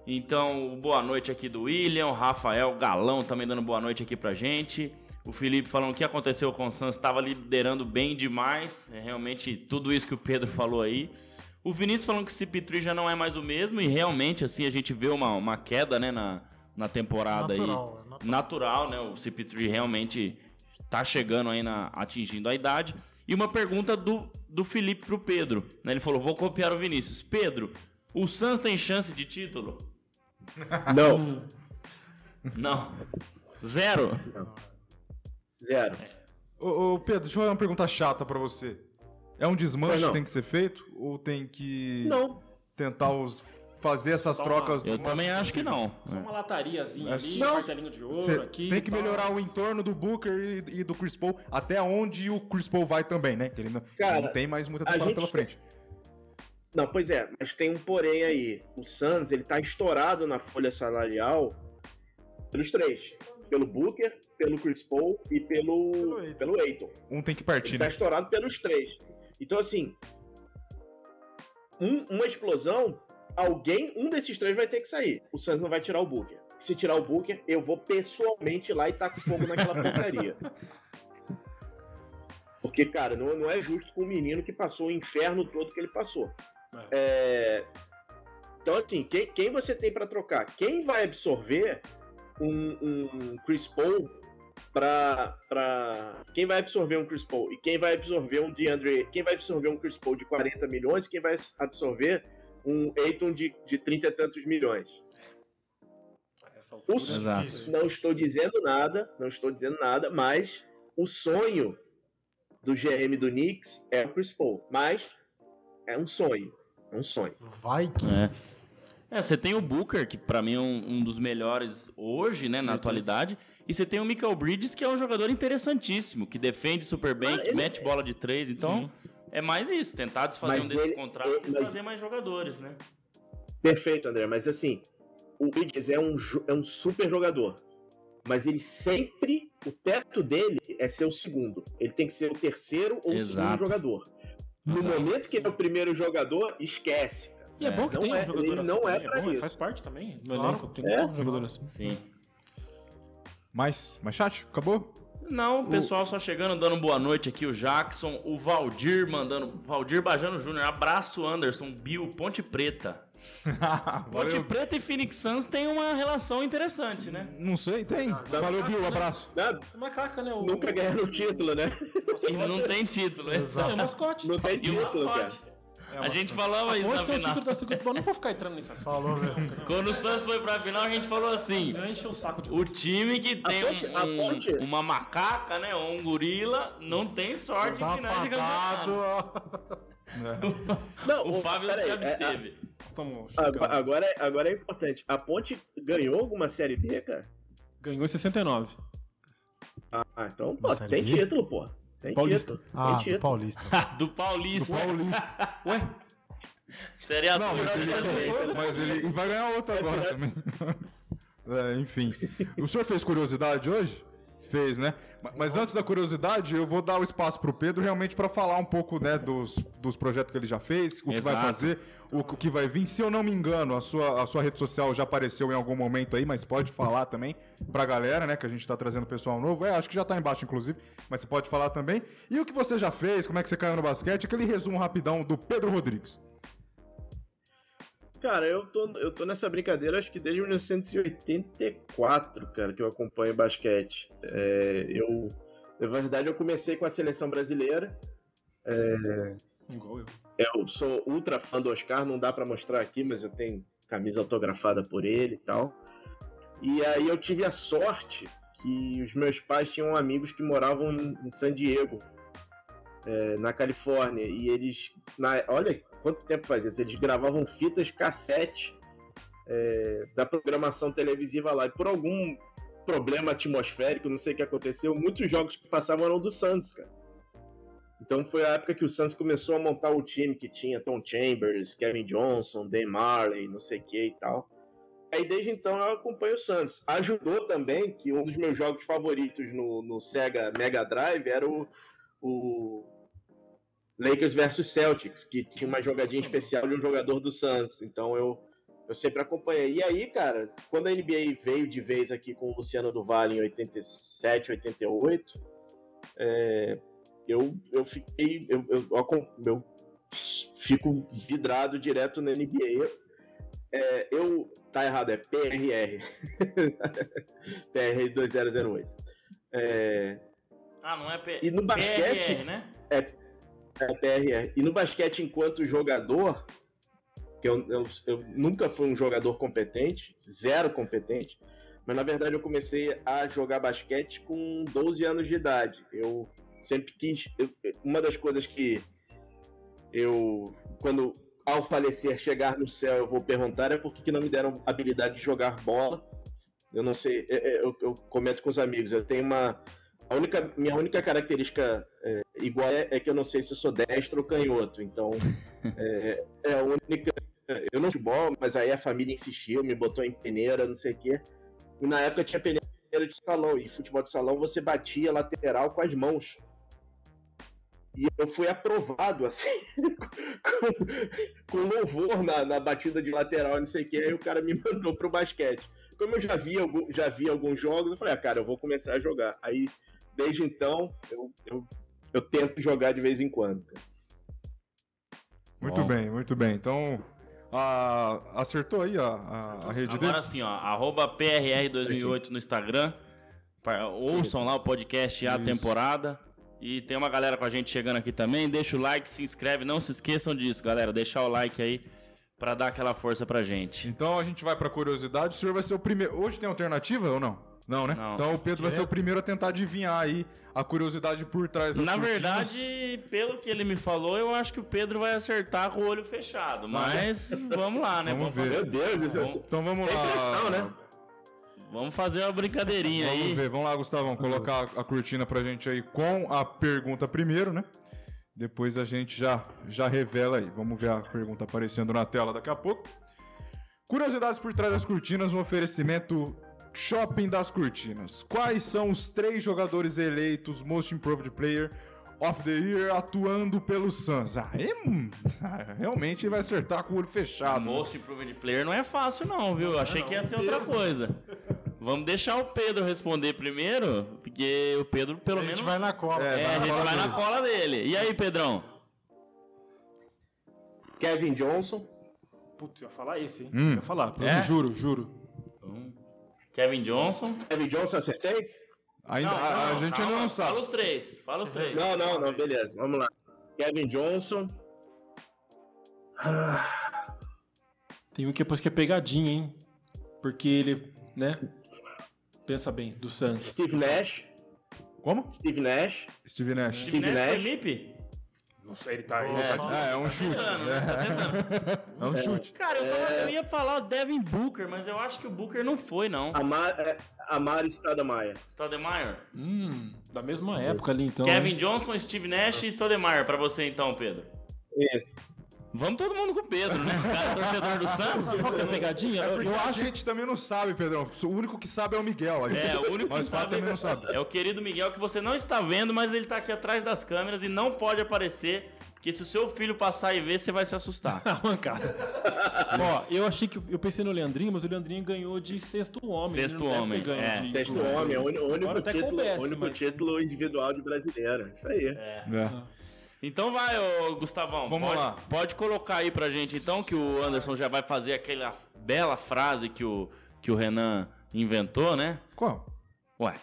Então, boa noite aqui do William, o Rafael Galão também dando boa noite aqui pra gente. O Felipe falando o que aconteceu com o Santos, estava liderando bem demais. É realmente tudo isso que o Pedro falou aí. O Vinícius falando que o CP3 já não é mais o mesmo, e realmente, assim, a gente vê uma, uma queda, né, na, na temporada aí Natural, é natural. natural, né? O CP3 realmente tá chegando aí na atingindo a idade. E uma pergunta do, do Felipe pro Pedro, né? Ele falou: "Vou copiar o Vinícius. Pedro, o Suns tem chance de título?" Não, Não. Zero. Zero. Ô, ô, Pedro, deixa eu fazer uma pergunta chata pra você. É um desmanche não. que tem que ser feito? Ou tem que Não, tentar os- fazer essas trocas? Eu também acho que não. Só uma latariazinha É ali, um martelinho de ouro Você aqui. tem que tal. melhorar o entorno do Booker e, e do Chris Paul, até onde o Chris Paul vai também, né? Que ele não, Cara, não tem mais muita temporada pela frente. Não, pois é, mas tem um porém aí. O Suns, ele tá estourado na folha salarial pelos três. Pelo Booker, pelo Chris Paul e pelo, Pelo Aiton. Um tem que partir, Ele tá né? estourado pelos três. Então, assim, um- uma explosão, alguém, um desses três vai ter que sair. O Suns não vai tirar o Booker. Se tirar o Booker, eu vou pessoalmente lá e taco fogo naquela porcaria. Porque, cara, não, não é justo com o menino que passou o inferno todo que ele passou. É, Então, assim, quem, quem você tem pra trocar? Quem vai absorver um, um Chris Paul pra, pra. Quem vai absorver um Chris Paul? E quem vai absorver um DeAndre. Quem vai absorver um Chris Paul de 40 milhões? E quem vai absorver um Aiton de, de 30 e tantos milhões? Essa altura, O- difícil. Não estou dizendo nada, não estou dizendo nada, mas o sonho do GM do Knicks é o Chris Paul. Mas é um sonho. É um sonho. Vai que. É. É, você tem o Booker, que pra mim é um, um dos melhores hoje, né, na Certeza. atualidade. E você tem o Michael Bridges, que é um jogador interessantíssimo, que defende super bem, Ah, que ele- mete bola de três. Então, é mais isso, tentar desfazer Mas um desses ele- contratos ele- e mas- trazer mais jogadores, né? Perfeito, André. Mas assim, o Bridges é um, é um super jogador. Mas ele sempre. O teto dele é ser o segundo. Ele tem que ser o terceiro ou o Exato. segundo jogador. No Exato. momento que ele é o primeiro jogador, esquece. E é, bom que tem é- um jogador ele assim não é também, pra bom, isso. Faz parte também no Claro. elenco. Tem É. um jogador assim. Sim. Mais, mais chat? Acabou? Não, o pessoal só chegando, dando boa noite aqui, o Jackson, o Valdir mandando. Valdir Bajano Júnior, abraço Anderson, Bill, Ponte Preta. Ponte Valeu. Preta e Phoenix Suns tem uma relação interessante, né? Não sei, tem. Valeu, Bill, um abraço. Nada, Macaca, né? O, nunca ganharam o título, né? E não tem título, né? É o mascote. Não tem E o título, cara. Mascote. A gente falava isso Hoje na tem o final. título da segunda. Não vou ficar entrando nesse assunto. Falou mesmo. Quando o Suns foi pra final, a gente falou assim: Não enche o saco de o time que tem ponte- um- a ponte- uma macaca, né? Ou um gorila, não tem sorte Tá em finais de fadado. campeonato. Não, O Fábio peraí, se é, absteve. Estamos a- chegando. a- agora, é- agora é importante. A Ponte ganhou alguma Série B, cara? Ganhou em 69. Ah, então, pô, Série tem B? título, pô. Tem Paulista. título. Ah, tem do. Paulista. Do Paulista. Paulista. Ué? Série A Não, do mas ele, Paulista. mas ele vai ganhar outra agora também. É, enfim. O senhor fez curiosidade hoje? Fez, né? Ma- Mas antes da curiosidade, eu vou dar o espaço pro Pedro realmente para falar um pouco, né, dos, dos projetos que ele já fez, o que vai fazer, o que vai vir. Se eu não me engano, a sua, a sua rede social já apareceu em algum momento aí, mas pode falar também pra galera, né, que a gente tá trazendo pessoal novo. É, acho que já tá embaixo, inclusive, mas você pode falar também. E o que você já fez, como é que você caiu no basquete, aquele resumo rapidão do Pedro Rodrigues. Cara, eu tô, eu tô nessa brincadeira acho que desde 1984, cara, que eu acompanho basquete. É, eu, na verdade, eu comecei com a seleção brasileira. Igual eu. Eu sou ultra fã do Oscar, não dá pra mostrar aqui, mas eu tenho camisa autografada por ele e tal. E aí eu tive a sorte que os meus pais tinham amigos que moravam em, em San Diego, é, na Califórnia, e eles, na, olha quanto tempo faz isso, eles gravavam fitas cassete é, da programação televisiva lá. E por algum problema atmosférico, não sei o que aconteceu, muitos jogos que passavam eram do Santos, cara. Então foi a época que o Santos começou a montar o time que tinha Tom Chambers, Kevin Johnson, Dan Marley, não sei o que e tal. Aí desde então eu acompanho o Santos. Ajudou também que um dos meus jogos favoritos no, no Sega Mega Drive era o, o Lakers versus Celtics, que tinha uma jogadinha especial de um jogador do Suns. Então eu, eu sempre acompanhei. E aí, cara, quando a NBA veio de vez aqui com o Luciano do Vale em 87, 88, é, eu, eu fiquei. Eu, eu, eu, fico vidrado direto na NBA. É, eu. Tá errado, é PRR. PRR 2008. É, Ah, não é P... E no basquete- PRR, né? é PRR. E no basquete, enquanto jogador, que eu, eu, eu nunca fui um jogador competente, zero competente, mas na verdade eu comecei a jogar basquete com 12 anos de idade. Eu sempre quis. eu- uma das coisas que eu, quando ao falecer chegar no céu, eu vou perguntar é por que não me deram habilidade de jogar bola. Eu não sei, é- é, eu, eu comento com os amigos, eu tenho uma. A única, minha única característica é, igual é, é que eu não sei se eu sou destro ou canhoto. Então, é, é a única. Eu não futebol, mas aí a família insistiu, me botou em peneira, não sei o quê. E na época tinha peneira de salão, e futebol de salão você batia lateral com as mãos. E eu fui aprovado, assim, com, com louvor na, na batida de lateral, não sei o quê. Aí o cara me mandou pro basquete. Como eu já vi, algum- já vi alguns jogos, eu falei, ah, cara, eu vou começar a jogar. Aí, desde então, eu, eu, eu tento jogar de vez em quando. Muito Bom. bem, muito bem. Então, a- acertou aí a, a, a rede Agora dele? sim, ó, arroba PRR2008 no Instagram. Ouçam lá o podcast A. Temporada. E tem uma galera com a gente chegando aqui também. Deixa o like, se inscreve. Não se esqueçam disso, galera. Deixar o like aí pra dar aquela força pra gente. Então a gente vai pra curiosidade. O senhor vai ser o primeiro. Hoje tem alternativa ou não? Não, né? Não. Então o Pedro vai ser o primeiro a tentar adivinhar aí a curiosidade por trás das Na cortinas. verdade, pelo que ele me falou, eu acho que o Pedro vai acertar com o olho fechado. Mas vamos lá, né? Vamos ver. fazer- Meu Deus do céu. Vamos- Então vamos É lá. impressão, né? Vamos fazer uma brincadeirinha Vamos aí. ver, vamos lá, Gustavão, colocar a cortina pra gente aí com a pergunta primeiro, né? Depois a gente já, já revela aí. Vamos ver a pergunta aparecendo na tela daqui a pouco. Curiosidades por trás das cortinas, um oferecimento Shopping das Cortinas. Quais são os três jogadores eleitos Most Improved Player of the Year atuando pelo Suns? Ah, é, realmente vai acertar com o olho fechado. né? Most Improved Player não é fácil, não, viu? Eu achei que ia ser outra coisa. Vamos deixar o Pedro responder primeiro, porque o Pedro pelo A gente menos. vai na cola. É, É, a gente cola vai na dele. cola dele. E aí, Pedrão? Kevin Johnson. Putz, eu ia falar esse, hein? Hum. Eu ia falar, eu É? juro, juro. Kevin Johnson. Kevin Johnson, acertei? Ainda, Não, a, a não, gente calma, ainda não Fala sabe. os três. Fala os três. Não, não, não, beleza. Vamos lá. Kevin Johnson. Tem um que depois que é pegadinha, hein? Porque ele, né? Pensa bem, do Santos. Steve Nash. Como? Steve Nash. Steve Nash. Steve Neto Nash. foi MIP? Não sei, ele tá aí. É, é um chute. tentando, né? Tá tentando. É um chute. Cara, eu, tava- eu ia falar o Devin Booker, mas eu acho que o Booker não foi, não. Amar, é, Amari Stoudemire. Stoudemire. Hum, da mesma época ali, então. Kevin Johnson, Steve Nash e Stoudemire pra você então, Pedro. Isso. Vamos todo mundo com o Pedro, né? O cara é torcedor do Santos. Qual que é a pegadinha? Eu, eu a acho gente também não sabe, Pedrão. O único que sabe é o Miguel. A gente- É, o único que sabe também não sabe. é o querido Miguel que você não está vendo, mas ele tá aqui atrás das câmeras e não pode aparecer, porque se o seu filho passar e ver, você vai se assustar. a mancada. Ó, eu achei que. Eu pensei no Leandrinho, mas o Leandrinho ganhou de sexto homem. Sexto Ele não deve homem, é. de- Sexto homem, uni- o único, Agora até título, coubesse, único mas- título individual de brasileiro. Isso aí. É. Então vai, ô Gustavão. Vamos pode, lá. Pode colocar aí pra gente então que o Anderson já vai fazer aquela bela frase que o, que o Renan inventou, né? Qual? Ué.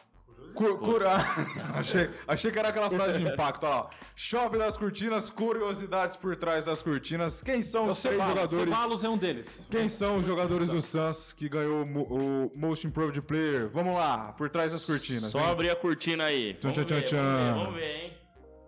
Cu- curar. achei, achei que era aquela frase de impacto. Olha lá. Shopping das cortinas, curiosidades por trás das cortinas. Quem são os três jogadores? Ceballos é um deles. Quem são os jogadores do Suns que ganhou o o Most Improved Player? Vamos lá, por trás das cortinas. Só hein? abrir a cortina aí. Tchan, Vamos tchan, ver, tchan, vamos ver, tchan. vamos ver, hein?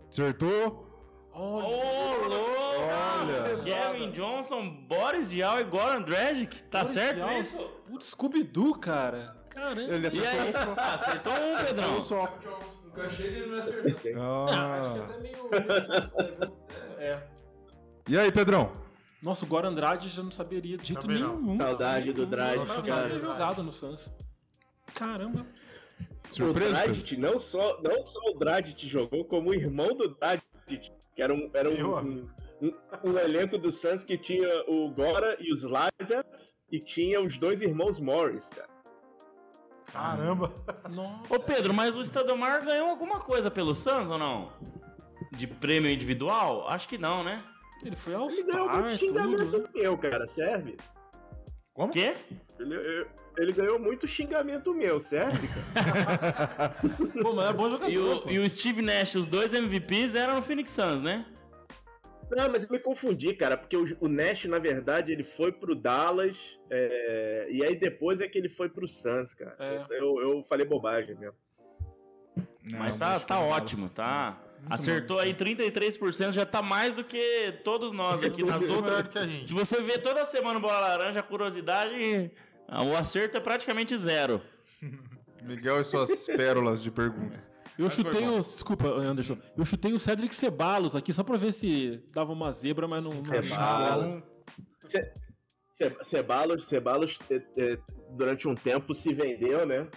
Acertou? Ô, louco! Olha. Kevin Johnson, Boris Diaw e Goran Dragic. Tá certo Policial, isso? Putz, Scooby-Doo, cara. Caramba. Ele E acertou aí? um só. Ah, acertou um, Pedrão. Um só. Nunca achei ele não acertou. Ah. Até meio. meio- É. E aí, Pedrão? Nossa, o Goran Andrade já não saberia dito Também não. nenhum. Saudade do Dragic, Não, cara. ter jogado no Suns. Caramba. Surpresa? o? Dragic, não só, não só o Dragic jogou, como o irmão do Dragic, que era um, era um, amigo. um, um elenco do Suns que tinha o Gora e o Slavia, e tinha os dois irmãos Morris, cara. Caramba. Nossa. Ô Pedro, mas o Stoudemire ganhou alguma coisa pelo Suns ou não? De prêmio individual? Acho que não, né? Ele foi ao Ele ganhou Star, xingamento tudo. né? meu, cara, serve? Como? Quê? Ele, eu- ele ganhou muito xingamento meu, cara? Pô, mas era bom jogador. E o, pô. e o Steve Nash, os dois MVPs eram no Phoenix Suns, né? Não, mas eu me confundi, cara, porque o, o Nash, na verdade, ele foi pro Dallas, é, e aí depois é que ele foi pro Suns, cara. É. Eu, eu falei bobagem mesmo. Mas tá, tá ótimo, tá? Acertou aí 33%, já tá mais do que todos nós aqui nas Tudo melhor outras. do que a gente. Se você vê toda semana o Bola Laranja, curiosidade, o acerto é praticamente zero. Miguel e suas pérolas de perguntas. Eu chutei o. Desculpa, Anderson. Eu chutei o Cedric Ceballos aqui só pra ver se dava uma zebra, mas não. não Ceballos. Ce- Ce- Ceballos, Ceballos é, é, durante um tempo se vendeu, né?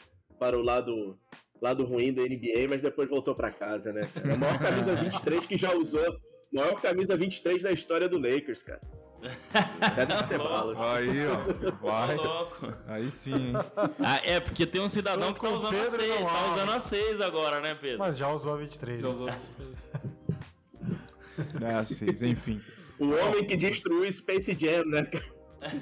Para o lado, lado ruim da NBA, mas depois voltou para casa, né? cara? A maior camisa 23 que já usou. Maior camisa 23 da história do Lakers, cara. Ceballos. Aí, ó. Vai. louco. Aí sim, hein? Ah, é, porque tem um cidadão que tá usando a Pedro 6, não tá há. usando a 6 agora, né, Pedro? Mas já usou a 23. Já usou outros três. É, seis, enfim. O homem que destruiu Space Jam, né? cara?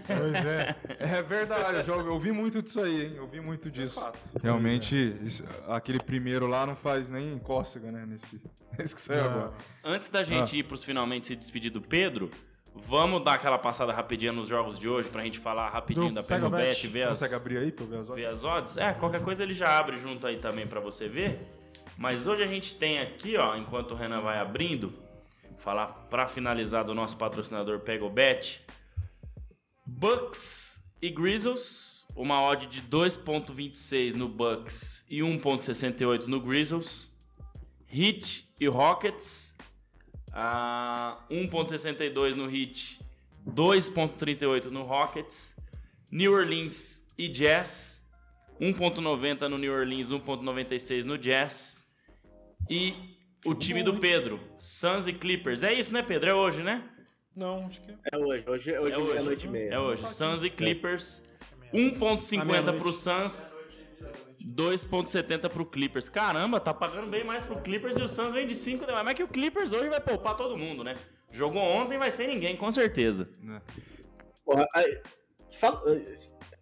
Pois é. É verdade, eu, já eu vi muito disso aí, hein? Eu vi muito disso. fato. Realmente, isso- aquele primeiro lá não faz nem cócega, né? Nesse, nesse que saiu agora. Antes da gente ir pros finalmente se despedir do Pedro, vamos dar aquela passada rapidinha nos jogos de hoje pra gente falar rapidinho Do da Pega Pegobet, Bet. ver Você as, consegue abrir aí pra ver as ver horas? as odds. É, qualquer coisa ele já abre junto aí também pra você ver. Mas hoje a gente tem aqui, ó, enquanto o Renan vai abrindo, falar pra finalizar do nosso patrocinador Pegobet, Bucks e Grizzlies, uma odd de 2.26 no Bucks e 1.68 no Grizzlies. Heat e Rockets, ah, 1.62 no Heat, 2.38 no Rockets. New Orleans e Jazz, 1.90 no New Orleans, 1.96 no Jazz. E o time do Pedro, Suns e Clippers. É isso, né, Pedro? É hoje, né? Não, acho que é. É hoje, hoje, hoje É é hoje. meia-noite e meia. É hoje. Suns e Clippers. 1.50 pro Suns, 2,70 pro Clippers. Caramba, tá pagando bem mais pro Clippers e o Suns vem de 5 demais. Mas é que o Clippers hoje vai poupar todo mundo, né? Jogou ontem, vai ser ninguém, com certeza. Porra, aí, fala-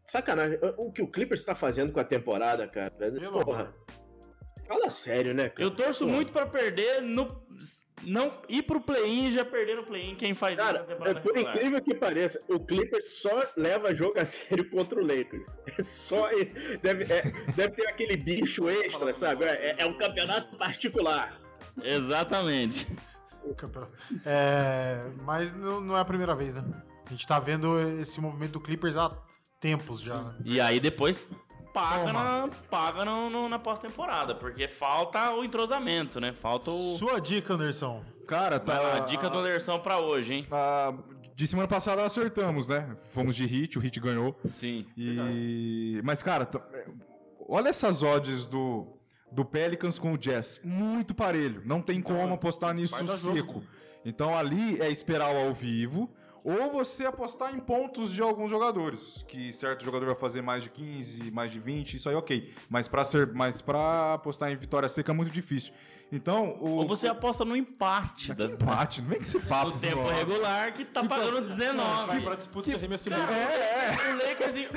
sacanagem. O que o Clippers tá fazendo com a temporada, cara? Porra. Fala sério, né, cara? Eu torço Pô. muito pra perder no. Não ir pro play-in e já perder no play-in. Quem faz isso Cara, na temporada é, por incrível que pareça, o Clippers só leva jogo a sério contra o Lakers. É só. Deve, é- deve ter aquele bicho extra, sabe? É, é um campeonato particular. Exatamente. É, mas não, não é a primeira vez, né? A gente tá vendo esse movimento do Clippers há tempos já. né? E aí depois paga, Toma. na, paga no, no- na pós-temporada, porque falta o entrosamento, né? Falta o. Sua dica, Anderson. Cara, Vai tá. lá, dica do Anderson pra hoje, hein? a- de semana passada acertamos, né? Fomos de hit, o hit ganhou. Sim. E. Mas, cara, tá- é, olha essas odds do, do Pelicans com o Jazz. Muito parelho. Não tem como apostar nisso vai seco. Então ali é esperar o ao vivo. Ou você apostar em pontos de alguns jogadores. Que certo jogador vai fazer mais de 15, mais de 20, isso aí ok. Mas pra, ser, mas pra apostar em vitória seca é muito difícil. Então, o. Ou você aposta no empate Que da- empate, não vem com esse papo. no tempo Nossa. regular que tá pagando 19. Vai pra disputa de arremesso livre. É, O Lakers, é,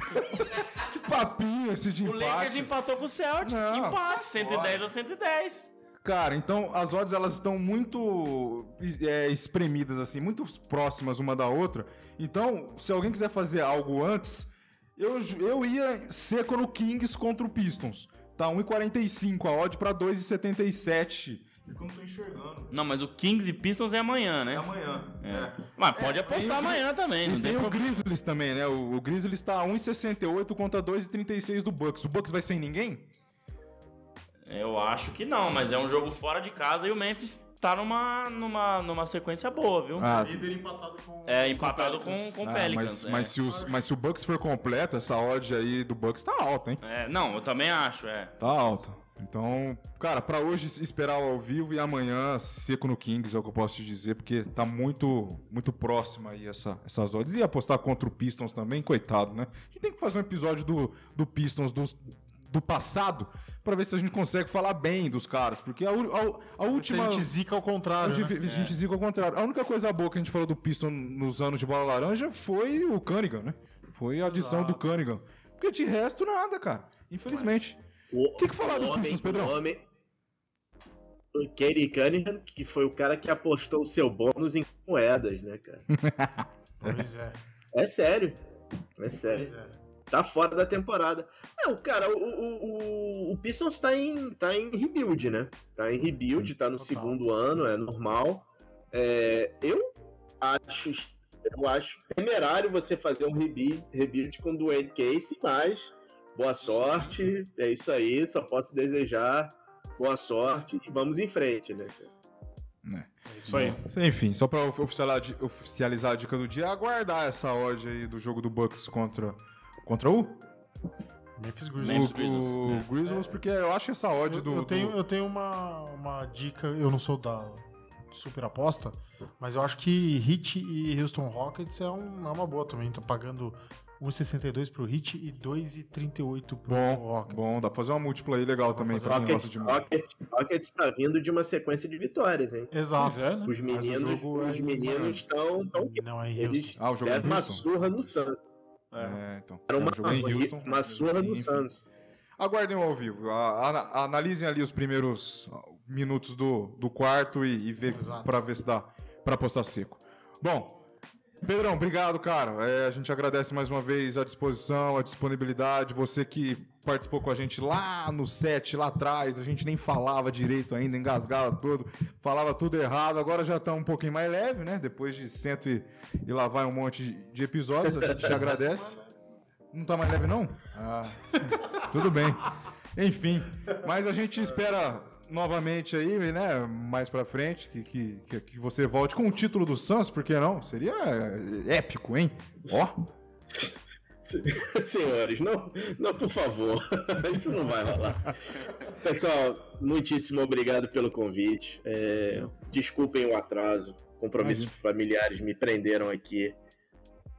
que papinho esse de o Lakers empate. empatou com o Celtics. Não, empate, 110 a 110. Cara, então as odds elas estão muito é, espremidas assim, muito próximas uma da outra. Então, se alguém quiser fazer algo antes, eu, eu ia seco no Kings contra o Pistons. Tá 1,45 a odd pra 2,77. Eu não tô enxergando. Não, mas o Kings e Pistons é amanhã, né? É amanhã. É. Mas pode apostar tem o- amanhã também, não E tem tem o. Grizzlies também, né? O, o Grizzlies tá 1,68 contra 2,36 do Bucks. O Bucks vai sem ninguém? Eu acho que não, mas é um jogo fora de casa e o Memphis tá numa, numa, numa sequência boa, viu? Ah, Líder empatado com. é empatado com, Pelicans. com o ah, Pelicans. mas, é. mas, se os- mas se o Bucks for completo, essa odd aí do Bucks tá alta, hein? É, não, eu também acho, é. Tá alta. Então, cara, pra hoje esperar o ao vivo e amanhã seco no Kings é o que eu posso te dizer, porque tá muito muito próxima aí essa, essas odds. E apostar contra o Pistons também, coitado, né? A gente tem que fazer um episódio do, do Pistons dos- do passado pra ver se a gente consegue falar bem dos caras, porque a, a, a Se última... a gente zica ao contrário. A né? gente, a gente zica ao contrário. A única coisa boa que a gente falou do Piston nos anos de bola laranja foi o Cunningham, né? Foi a adição do Cunningham. Porque de resto, nada, cara. Infelizmente. O que que falaram do Pistons, Pedrão? O homem. O Katie Cunningham, que foi o cara que apostou o seu bônus em moedas, né, cara? Pois é. É sério. É sério. Pois é. Tá fora da temporada. É, o cara, o, o, o, o Pistons tá em, tá em rebuild, né? Tá em rebuild, tá no Total. segundo ano, é normal. É, eu acho, eu acho temerário você fazer um rebuild, rebuild com Dwayne Casey, mas boa sorte, é isso aí, só posso desejar boa sorte e vamos em frente, né? É isso aí. Enfim, só pra oficializar, oficializar a dica do dia, aguardar essa odd aí do jogo do Bucks contra, contra o, Memphis Grizzlies. Memphis o, Grizzlies, o é. Grizzlies, porque eu acho essa odd Eu, do... eu tenho, do- eu tenho uma, uma dica, eu não sou da super aposta, mas eu acho que Hit e Houston Rockets é, um- é uma boa também. Tô pagando 1,62 pro Hit e 2,38 pro Bom, Rockets. bom, dá pra fazer uma múltipla aí legal também pra Rockets, de. Rockets, Rockets tá vindo de uma sequência de vitórias, hein? Exato. Pois é, né? Os meninos, é os meninos estão. Tão, Não é em eles Houston. Ah, o jogo é deram uma Houston? surra no Suns. É, então. Era uma, É, o jogo é em Houston. uma surra Enfim. Suns. Aguardem ao vivo. A- a- analisem ali os primeiros minutos do, do quarto e, e ver para ver se dá para postar seco. Bom, Pedrão, obrigado, cara. É, a gente agradece mais uma vez a disposição, a disponibilidade. Você que participou com a gente lá no set, lá atrás, a gente nem falava direito ainda, engasgava tudo, falava tudo errado. Agora já tá um pouquinho mais leve, né? Depois de cento e, e lá vai um monte de, episódios, a gente te agradece. Não tá mais leve, não? Ah, tudo bem. Enfim, mas a gente espera novamente aí, né, mais pra frente, que, que, que- você volte com o título do Suns, por que não? Seria épico, hein? Ó, Senhores, não, não, por favor. Isso não vai rolar. Pessoal, muitíssimo obrigado pelo convite. É, desculpem o atraso. Compromissos familiares me prenderam aqui.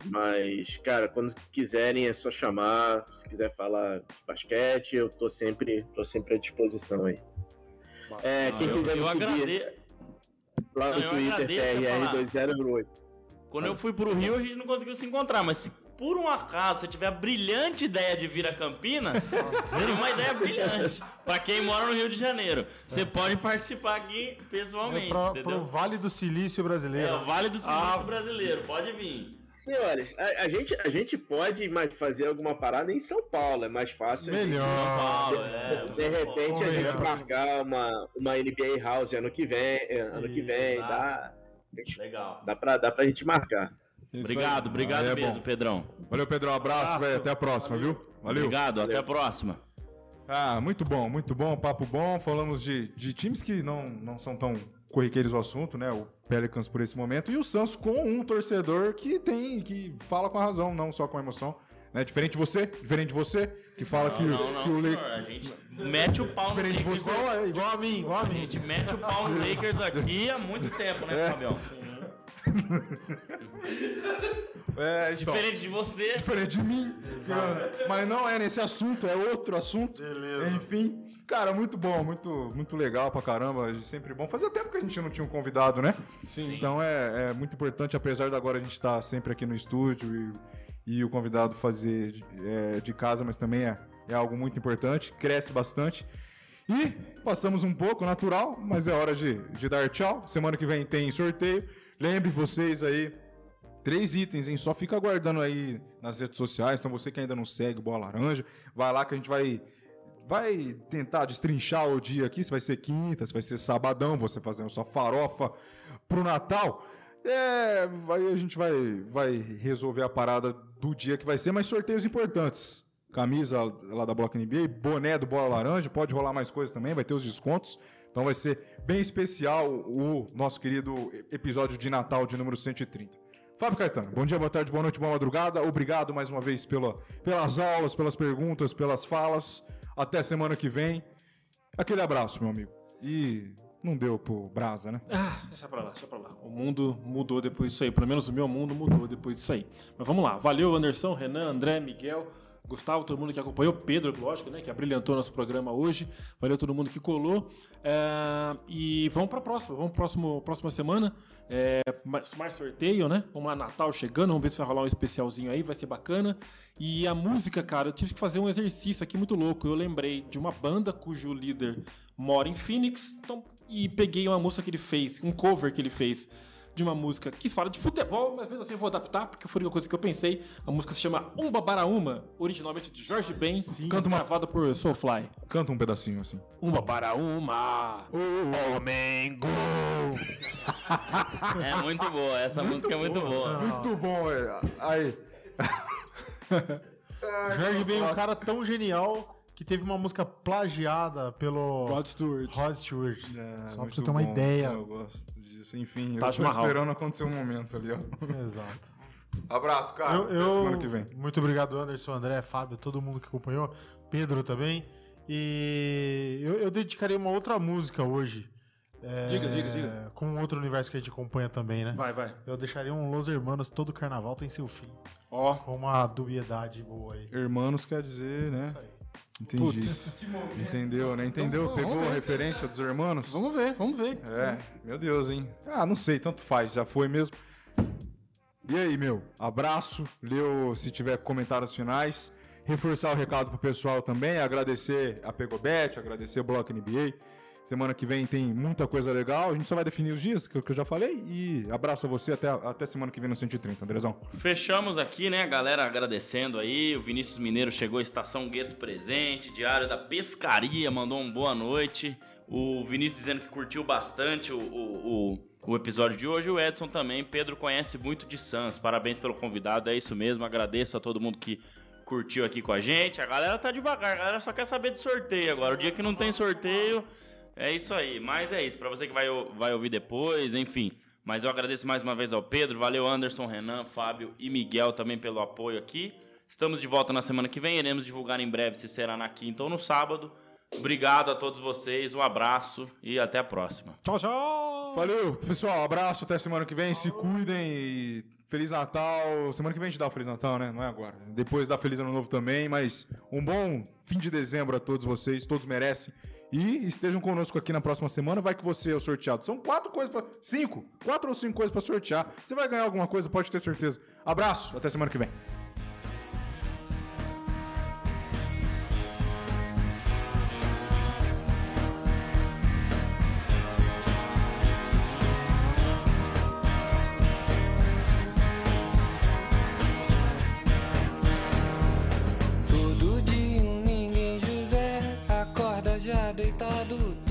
Mas, cara, quando quiserem é só chamar. Se quiser falar de basquete, eu tô sempre, tô sempre à disposição aí. É, Não, quem eu, quiser me eu seguir agrade- lá Não, no eu Twitter, agradeço você falar. TRR2008. Quando eu fui pro Rio, a gente não conseguiu se encontrar, mas se por um acaso você tiver a brilhante ideia de vir a Campinas, seria uma ideia brilhante. Pra quem mora no Rio de Janeiro. Você pode participar aqui É pessoalmente, pra, entendeu? pro Vale do Silício É brasileiro. o Vale do Silício Ah. Brasileiro, pode vir. Senhores, a, a gente, a gente pode mais fazer alguma parada em São Paulo, é mais fácil. gente- Melhor. São Paulo, é. De repente a gente marcar uma, uma NBA House ano que vem, é, ano que vem, Exato. dá, Legal. dá, pra, dá pra gente marcar. Isso Obrigado, aí. obrigado Ah, é mesmo, bom. Pedrão. Valeu, Pedro. Um abraço, Abraço. velho. Até a próxima, viu? Valeu. Obrigado, até a próxima. Ah, muito bom, muito bom, papo bom. Falamos de, de times que não, não são tão corriqueiros o assunto, né? O Pelicans por esse momento. E o Santos com um torcedor que tem, que fala com a razão, não só com a emoção. Né? Diferente de você, diferente de você, que fala que, não, não, que o Lakers. A gente mete o pau no Diferente de Lakers. você. Igual, a- igual a mim, igual a A mim. gente mete o pau no Lakers aqui há muito tempo, né, É. Fabião? É, então, Diferente de você. diferente de mim. Mas não é nesse assunto, é outro assunto. Beleza. Enfim, cara, muito bom, muito, muito legal pra caramba. Sempre bom. Fazia tempo que a gente não tinha um convidado, né? Sim. Então é, é muito importante, apesar de agora a gente estar sempre aqui no estúdio e, e o convidado fazer de, é, de casa, mas também é, é algo muito importante, cresce bastante. E passamos um pouco, natural, mas é hora de, de dar tchau. Semana que vem tem sorteio. Lembre vocês aí, três itens, hein? Só fica aguardando aí nas redes sociais. Então você que ainda não segue Bola Laranja, vai lá que a gente vai vai tentar destrinchar o dia aqui, se vai ser quinta, se vai ser sabadão, você fazendo sua farofa pro Natal. É, vai, a gente vai, vai resolver a parada do dia que vai ser, mas sorteios importantes. Camisa lá da Block NBA, boné do Bola Laranja, pode rolar mais coisas também, vai ter os descontos. Então vai ser bem especial o nosso querido episódio de Natal de número 130. Fábio Caetano, bom dia, boa tarde, boa noite, boa madrugada. Obrigado mais uma vez pela, pelas aulas, pelas perguntas, pelas falas. Até semana que vem. Aquele abraço, meu amigo. E não deu pro Brasa, né? Ah, deixa pra lá, deixa pra lá. O mundo mudou depois disso aí. Pelo menos o meu mundo mudou depois disso aí. Mas vamos lá. Valeu, Anderson, Renan, André, Miguel, Gustavo, todo mundo que acompanhou. Pedro, lógico, né? Que abrilhantou nosso programa hoje. Valeu todo mundo que colou. É, e vamos pra próxima. Vamos próximo, próxima semana. É, mais, mais sorteio, né? Lá, Natal chegando. Vamos ver se vai rolar um especialzinho aí. Vai ser bacana. E a música, cara, eu tive que fazer um exercício aqui muito louco. Eu lembrei de uma banda cujo líder mora em Phoenix. Então, e peguei uma música que ele fez, um cover que ele fez de uma música que fala de futebol, mas mesmo assim eu vou adaptar, porque foi a única coisa que eu pensei. A música se chama Umba Baraúma, originalmente de Jorge Ben, Canta uma- gravada por Soulfly. Canta um pedacinho assim. Umba Baraúma, homem gol. É muito boa, essa música é muito boa. Muito bom, velho. Aí. Jorge Ben é um cara tão genial que teve uma música plagiada pelo Rod Stewart. Rod Stewart. É, Só pra muito você ter uma bom. ideia. Eu gosto disso. Enfim, eu Taj tô Mahal. esperando acontecer um momento ali, ó. Exato. Abraço, cara. Eu, Até eu- semana que vem. Muito obrigado, Anderson, André, Fábio, todo mundo que acompanhou. Pedro também. E eu, eu dedicaria uma outra música hoje. é, Diga, diga, diga. Com outro universo que a gente acompanha também, né? Vai, vai. Eu deixaria um Los Hermanos, todo carnaval tem seu fim. Ó, Com uma dubiedade boa aí. Hermanos quer dizer, né? Entendi. putz. Entendeu, né? Entendeu? Então, Pegou vamos a ver. referência dos hermanos? Vamos ver, vamos ver. É, meu Deus, hein? Ah, não sei, tanto faz, já foi mesmo. E aí, meu? Abraço, leu se tiver comentários finais. Reforçar o recado pro pessoal também, agradecer a Pegobet, agradecer o Bloco NBA. Semana que vem tem muita coisa legal, a gente só vai definir os dias, que eu que eu já falei. E abraço a você até, até semana que vem no 130, Andrezão. Fechamos aqui, né, galera agradecendo aí. O Vinícius Mineiro chegou, Estação Gueto presente, Diário da Pescaria mandou um boa noite. O Vinícius dizendo que curtiu bastante o, o, o, o episódio de hoje. O Edson também. Pedro conhece muito de Sans. Parabéns pelo convidado, é isso mesmo. Agradeço a todo mundo que curtiu aqui com a gente. A galera tá devagar, a galera só quer saber de sorteio agora. O dia que não tem sorteio, é isso aí. Mas é isso, pra você que vai, vai ouvir depois, enfim. Mas eu agradeço mais uma vez ao Pedro, valeu Anderson, Renan, Fábio e Miguel também pelo apoio aqui. Estamos de volta na semana que vem, iremos divulgar em breve se será na quinta ou no sábado. Obrigado a todos vocês, um abraço e até a próxima. Tchau, tchau. Valeu, pessoal, abraço, até semana que vem, se cuidem e Feliz Natal. Semana que vem a gente dá o Feliz Natal, né? Não é agora. Depois dá Feliz Ano Novo também, mas um bom fim de dezembro a todos vocês. Todos merecem. E estejam conosco aqui na próxima semana. Vai que você é o sorteado. São quatro coisas para Cinco. Quatro ou cinco coisas para sortear. Você vai ganhar alguma coisa, pode ter certeza. Abraço. Até semana que vem. já deitado